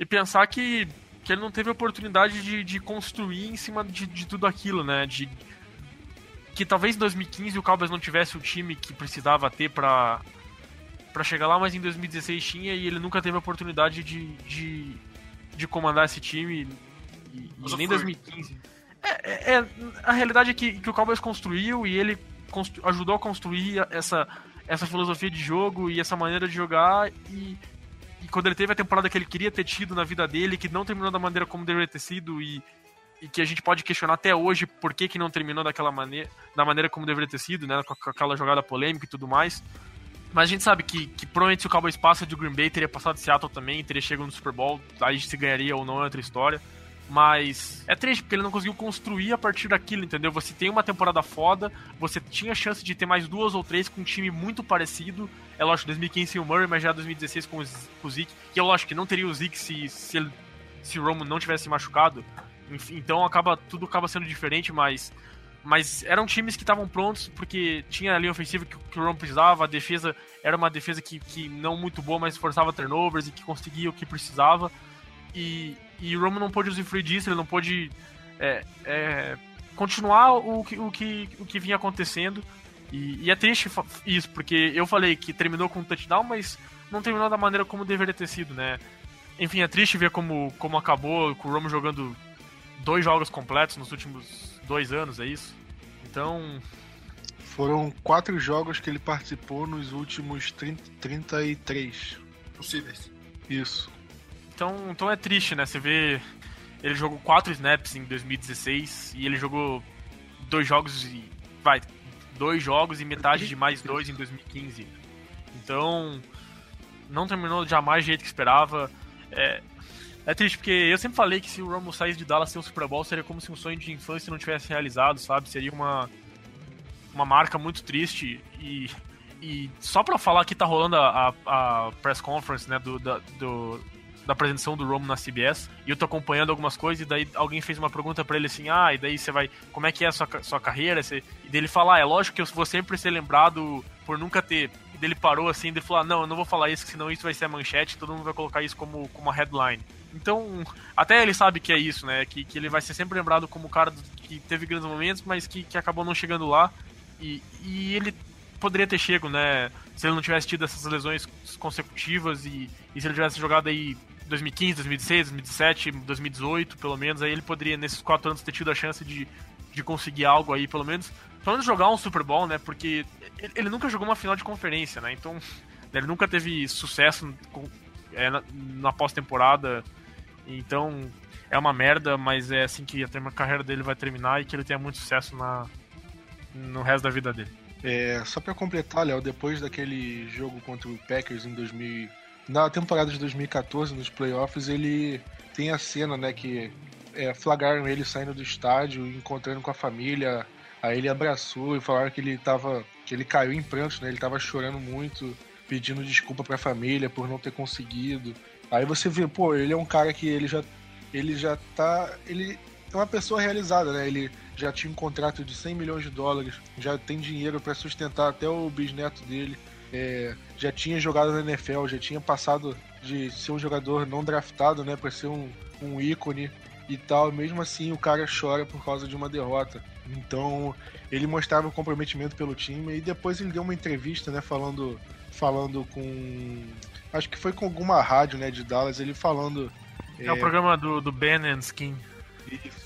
E pensar que que ele não teve oportunidade de, de construir em cima de, de tudo aquilo, né? De, que talvez em 2015 o Cowboys não tivesse o time que precisava ter para para chegar lá, mas em 2016 tinha e ele nunca teve a oportunidade de, de, de comandar esse time e, e nem 2015. É, é, é, a realidade é que, que o Cowboys construiu e ele constru, ajudou a construir essa, essa filosofia de jogo e essa maneira de jogar e e quando ele teve a temporada que ele queria ter tido na vida dele, que não terminou da maneira como deveria ter sido e, e que a gente pode questionar até hoje por que, que não terminou daquela maneira, da maneira como deveria ter sido, né, com, com aquela jogada polêmica e tudo mais. Mas a gente sabe que, que provavelmente se o Cowboys passa de Green Bay, teria passado de Seattle também, teria chegado no Super Bowl, aí se ganharia ou não é outra história. Mas é triste, porque ele não conseguiu construir a partir daquilo, entendeu? Você tem uma temporada foda, você tinha chance de ter mais duas ou três com um time muito parecido. É lógico, 2015 sem o Murray, mas já 2016 com o Zeke. Que eu lógico que não teria o Zeke se, se, se o Romo não tivesse machucado. Enfim, então acaba tudo acaba sendo diferente, mas mas eram times que estavam prontos porque tinha a linha ofensiva que, o Romo precisava, a defesa era uma defesa que, que não muito boa, mas forçava turnovers e que conseguia o que precisava. E, e o Roman não pôde usufruir disso, ele não pôde é, é, continuar o que, o, que, o que vinha acontecendo. E, e, é triste isso, porque eu falei que terminou com um touchdown, mas não terminou da maneira como deveria ter sido, né? Enfim, é triste ver como, como acabou com o Roman jogando dois jogos completos nos últimos dois anos, é isso? Então. Foram quatro jogos que ele participou nos últimos 30, 33 possíveis. Isso. Então, então é triste, né? Você vê. Ele jogou quatro snaps em 2016 e ele jogou dois jogos e. Vai, dois jogos e metade de mais dois em 2015. Então, não terminou jamais do jeito que esperava. É, é triste, porque eu sempre falei que se o Romo saísse de Dallas ser um Super Bowl, seria como se um sonho de infância não tivesse realizado, sabe? Seria uma, uma marca muito triste. E, e só pra falar que tá rolando a, a, a press conference, né, do, da, do, da apresentação do Romo na CBS e eu tô acompanhando algumas coisas e daí alguém fez uma pergunta para ele assim, ah, e daí você vai, como é que é a sua, sua carreira? Você... E dele falar, ah, é lógico que eu vou sempre ser lembrado por nunca ter. E dele parou assim, ele falou, ah, não, eu não vou falar isso, senão isso vai ser a manchete, todo mundo vai colocar isso como, como uma headline. Então, até ele sabe que é isso, né? Que, que ele vai ser sempre lembrado como o cara que teve grandes momentos, mas que, que acabou não chegando lá. E, e ele poderia ter chego, né? Se ele não tivesse tido essas lesões consecutivas e, e se ele tivesse jogado aí 2015, 2016, 2017, 2018, pelo menos, aí ele poderia, nesses quatro anos, ter tido a chance de, de conseguir algo aí, pelo menos. Pelo menos jogar um Super Bowl, né? Porque ele, nunca jogou uma final de conferência, né? Então, ele nunca teve sucesso é, na, na pós-temporada. Então, é uma merda, mas é assim que a carreira dele vai terminar e que ele tenha muito sucesso na, no resto da vida dele. É, só para completar, Léo, depois daquele jogo contra o Packers em 2000, na temporada de 2014, nos playoffs, ele tem a cena, né, que é, flagraram ele saindo do estádio, encontrando com a família, aí ele abraçou e falaram que ele tava, que ele caiu em prantos, né, ele tava chorando muito, pedindo desculpa para a família por não ter conseguido. Aí você vê, pô, ele é um cara que ele já ele já tá, ele é uma pessoa realizada, né? Ele já tinha um contrato de 100 milhões de dólares, já tem dinheiro para sustentar até o bisneto dele, é, já tinha jogado na NFL, já tinha passado de ser um jogador não draftado, né, para ser um, um ícone e tal. Mesmo assim, o cara chora por causa de uma derrota. Então, ele mostrava o comprometimento pelo time e depois ele deu uma entrevista, né, falando falando com acho que foi com alguma rádio, né, de Dallas, ele falando é, é o programa do, do Ben and Skin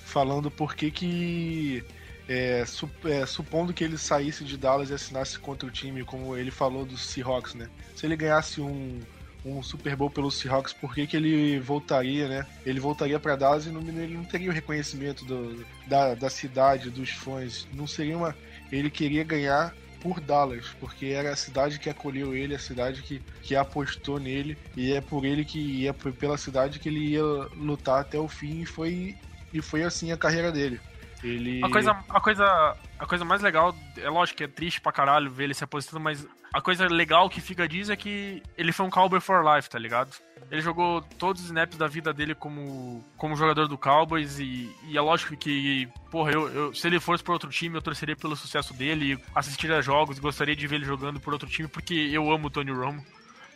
falando por que que é, é, supondo que ele saísse de Dallas e assinasse contra o time, como ele falou do Seahawks, né? Se ele ganhasse um, um Super Bowl pelo Seahawks, por que, que ele voltaria, né? Ele voltaria para Dallas e não, ele não teria o reconhecimento do, da, da cidade, dos fãs. Não seria uma. Ele queria ganhar por Dallas, porque era a cidade que acolheu ele, a cidade que, que apostou nele, e é por ele que ia pela cidade que ele ia lutar até o fim, e foi e foi assim a carreira dele. Ele... A coisa, a coisa, a coisa mais legal, é lógico que é triste pra caralho ver ele se aposentando, mas a coisa legal que fica disso é que ele foi um Cowboy for life, tá ligado? Ele jogou todos os snaps da vida dele como, como jogador do Cowboys e, e é lógico que, porra, eu, eu, se ele fosse por outro time, eu torceria pelo sucesso dele, assistiria jogos, gostaria de ver ele jogando por outro time, porque eu amo o Tony Romo,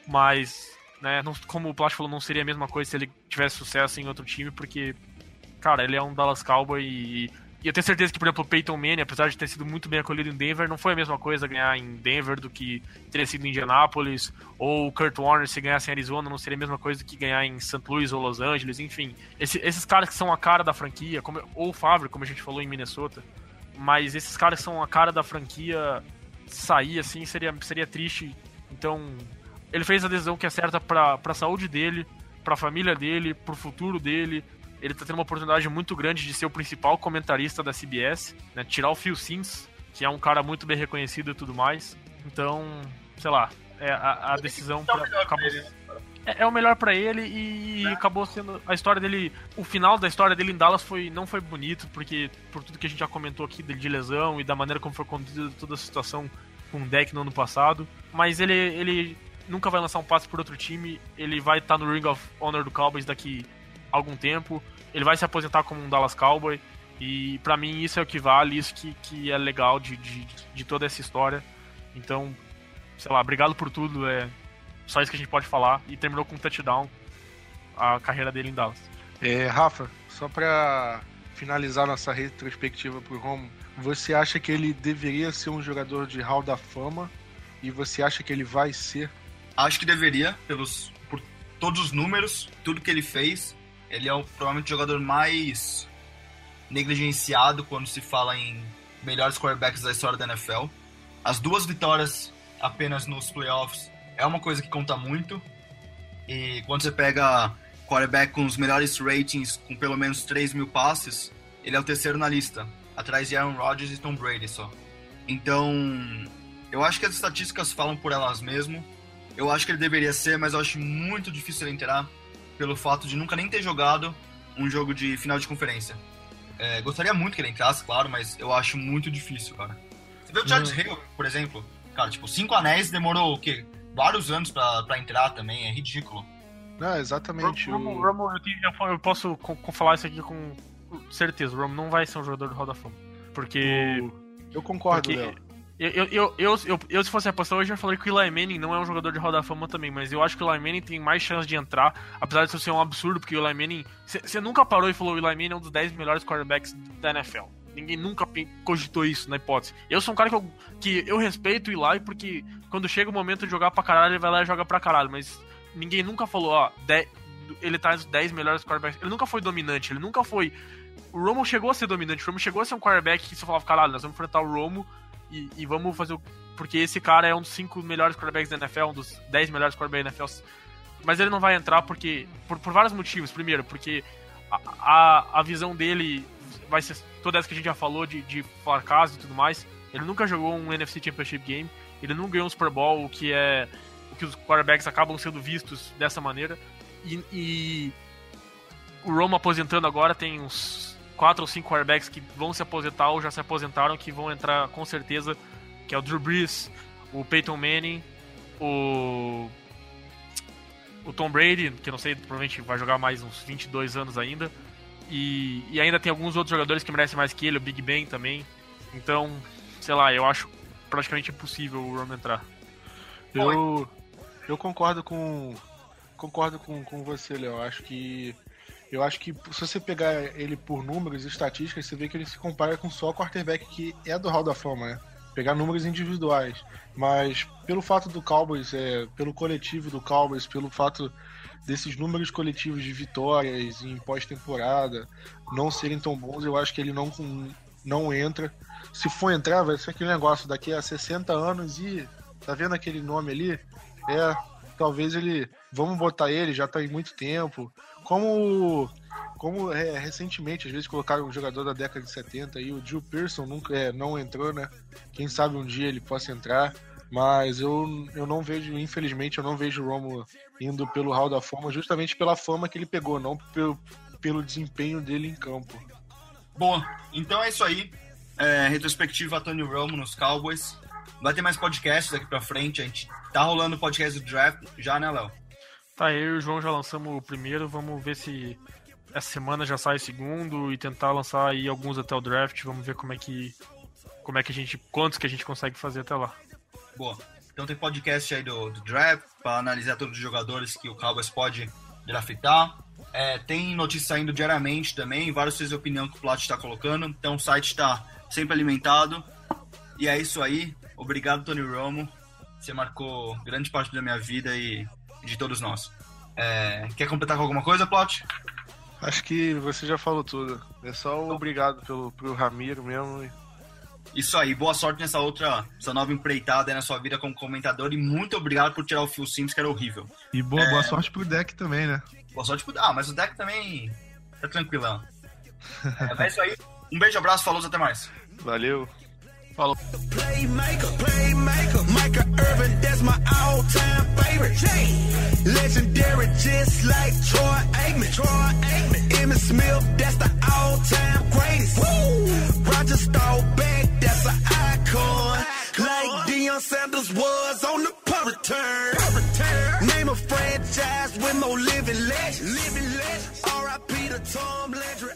mas, né, não, como o Plástico falou, não seria a mesma coisa se ele tivesse sucesso em outro time, porque cara, ele é um Dallas Cowboy e, e eu tenho certeza que, por exemplo, o Peyton Manning, apesar de ter sido muito bem acolhido em Denver, não foi a mesma coisa ganhar em Denver do que ter sido em Indianapolis, ou o Kurt Warner se ganhasse em Arizona não seria a mesma coisa que ganhar em St. Louis ou Los Angeles, enfim. Esse, esses caras que são a cara da franquia, como, ou o Favre, como a gente falou em Minnesota, mas esses caras que são a cara da franquia sair assim seria, seria triste. Então, ele fez a decisão que é certa para a saúde dele, para a família dele, para o futuro dele, ele tá tendo uma oportunidade muito grande de ser o principal comentarista da CBS, né? Tirar o Phil Sims, que é um cara muito bem reconhecido e tudo mais. Então, sei lá, é a, a decisão pra, acabou, é, é, o melhor para ele e é. acabou sendo a história dele, o final da história dele em Dallas foi não foi bonito porque por tudo que a gente já comentou aqui de lesão e da maneira como foi conduzida toda a situação com o deck no ano passado, mas ele ele nunca vai lançar um passe por outro time, ele vai estar tá no Ring of Honor do Cowboys daqui algum tempo ele vai se aposentar como um Dallas Cowboy. E para mim isso é o que vale, isso que, que é legal de, de, de toda essa história. Então, sei lá, obrigado por tudo. É só isso que a gente pode falar. E terminou com um touchdown a carreira dele em Dallas. É, Rafa, só pra finalizar nossa retrospectiva pro Romo, você acha que ele deveria ser um jogador de Hall da Fama? E você acha que ele vai ser? Acho que deveria, pelos, por todos os números, tudo que ele fez. Ele é o, provavelmente o jogador mais negligenciado quando se fala em melhores quarterbacks da história da NFL. As duas vitórias apenas nos playoffs é uma coisa que conta muito. E quando você pega quarterback com os melhores ratings, com pelo menos 3 mil passes, ele é o terceiro na lista, atrás de Aaron Rodgers e Tom Brady só. Então, eu acho que as estatísticas falam por elas mesmo. Eu acho que ele deveria ser, mas eu acho muito difícil ele entrar pelo fato de nunca nem ter jogado um jogo de final de conferência. É, gostaria muito que ele entrasse, claro, mas eu acho muito difícil, cara. Você vê o Charles hum. Hill, por exemplo? Cara, tipo, cinco anéis demorou o quê? Vários anos pra, pra entrar também, é ridículo. Não, exatamente. Romo, o... Romo eu, eu, posso com, com falar isso aqui com certeza. O Romo não vai ser um jogador de Roda Fama. Porque. Eu concordo, Léo. Eu, eu, eu, eu, eu, se fosse apostar hoje, eu falei que o Eli Manning não é um jogador de roda fama também, mas eu acho que o Eli Manning tem mais chance de entrar, apesar de isso ser um absurdo, porque o Eli Manning. Você nunca parou e falou o Eli Manning é um dos 10 melhores quarterbacks da NFL. Ninguém nunca cogitou isso na hipótese. Eu sou um cara que eu, que eu respeito o Eli porque quando chega o momento de jogar pra caralho, ele vai lá e joga pra caralho. Mas ninguém nunca falou, ó, ele tá nos 10 melhores quarterbacks. Ele nunca foi dominante, ele nunca foi. O Romo chegou a ser dominante, o Romo chegou a ser um quarterback que você falava, caralho, nós vamos enfrentar o Romo e, e vamos fazer o. Porque esse cara é um dos 5 melhores quarterbacks da NFL, um dos 10 melhores quarterbacks da NFL. Mas ele não vai entrar porque. Por, por vários motivos. Primeiro, porque a, a, a visão dele vai ser toda essa que a gente já falou de, de e tudo mais. Ele nunca jogou um NFC Championship Game, ele não ganhou um Super Bowl, o que é o que os quarterbacks acabam sendo vistos dessa maneira. E, e o Romo aposentando agora tem uns quatro ou cinco quarterbacks que vão se aposentar ou já se aposentaram que vão entrar com certeza, que é o Drew Brees, o Peyton Manning, o o Tom Brady, que eu não sei, provavelmente vai jogar mais uns 22 anos ainda. E, e ainda tem alguns outros jogadores que merecem mais que ele, o Big Ben também. Então, sei lá, eu acho praticamente impossível o Romo entrar. Eu, eu concordo com concordo com, com você, Léo. Acho que eu acho que se você pegar ele por números e estatísticas, você vê que ele se compara com só o quarterback que é do Hall da Fama, né? Pegar números individuais. Mas pelo fato do Cowboys, é, pelo coletivo do Cowboys, pelo fato desses números coletivos de vitórias em pós-temporada não serem tão bons, eu acho que ele não, não entra. Se for entrar, vai ser aquele negócio daqui a 60 anos e tá vendo aquele nome ali? É, talvez ele. Vamos botar ele, já tá em muito tempo. Como como é, recentemente, às vezes colocaram um jogador da década de 70 e o Drew Pearson nunca é, não entrou, né? Quem sabe um dia ele possa entrar. Mas eu, eu não vejo, infelizmente, eu não vejo o Romo indo pelo Hall da Fama justamente pela fama que ele pegou, não pelo, pelo desempenho dele em campo. Bom, então é isso aí. É, retrospectiva Tony Romo nos Cowboys. Vai ter mais podcasts daqui pra frente. A gente tá rolando o podcast do draft já, né, Léo? Tá, eu e o João já lançamos o primeiro. Vamos ver se essa semana já sai o segundo e tentar lançar aí alguns até o draft. Vamos ver como é que. Como é que a gente. Quantos que a gente consegue fazer até lá. Boa. Então tem podcast aí do, do draft para analisar todos os jogadores que o Cowboys pode draftar. É, tem notícias saindo diariamente também, vários de opinião que o Plat está colocando. Então o site está sempre alimentado. E é isso aí. Obrigado, Tony Romo. Você marcou grande parte da minha vida e de todos nós. É, quer completar com alguma coisa, Plot? Acho que você já falou tudo. É só um obrigado pelo, pro Ramiro mesmo. Isso aí, boa sorte nessa outra, essa nova empreitada aí na sua vida como comentador e muito obrigado por tirar o Phil Sims, que era horrível. E boa, é... boa sorte pro deck também, né? Boa sorte pro. Ah, mas o deck também tá tranquilão. é, é isso aí. Um beijo, abraço, falou, até mais. Valeu. Falou. Playmaker, playmaker, Micah Irvin, that's my all-time favorite. Legendary, just like Troy Aikman. Troy Aikman. Emmitt Smith, that's the all-time greatest. Woo! Roger Staubach, that's an icon. Like Deion Sanders was on the punt return. Name a franchise with no living legends. Living legends. R.I.P. to Tom Landry.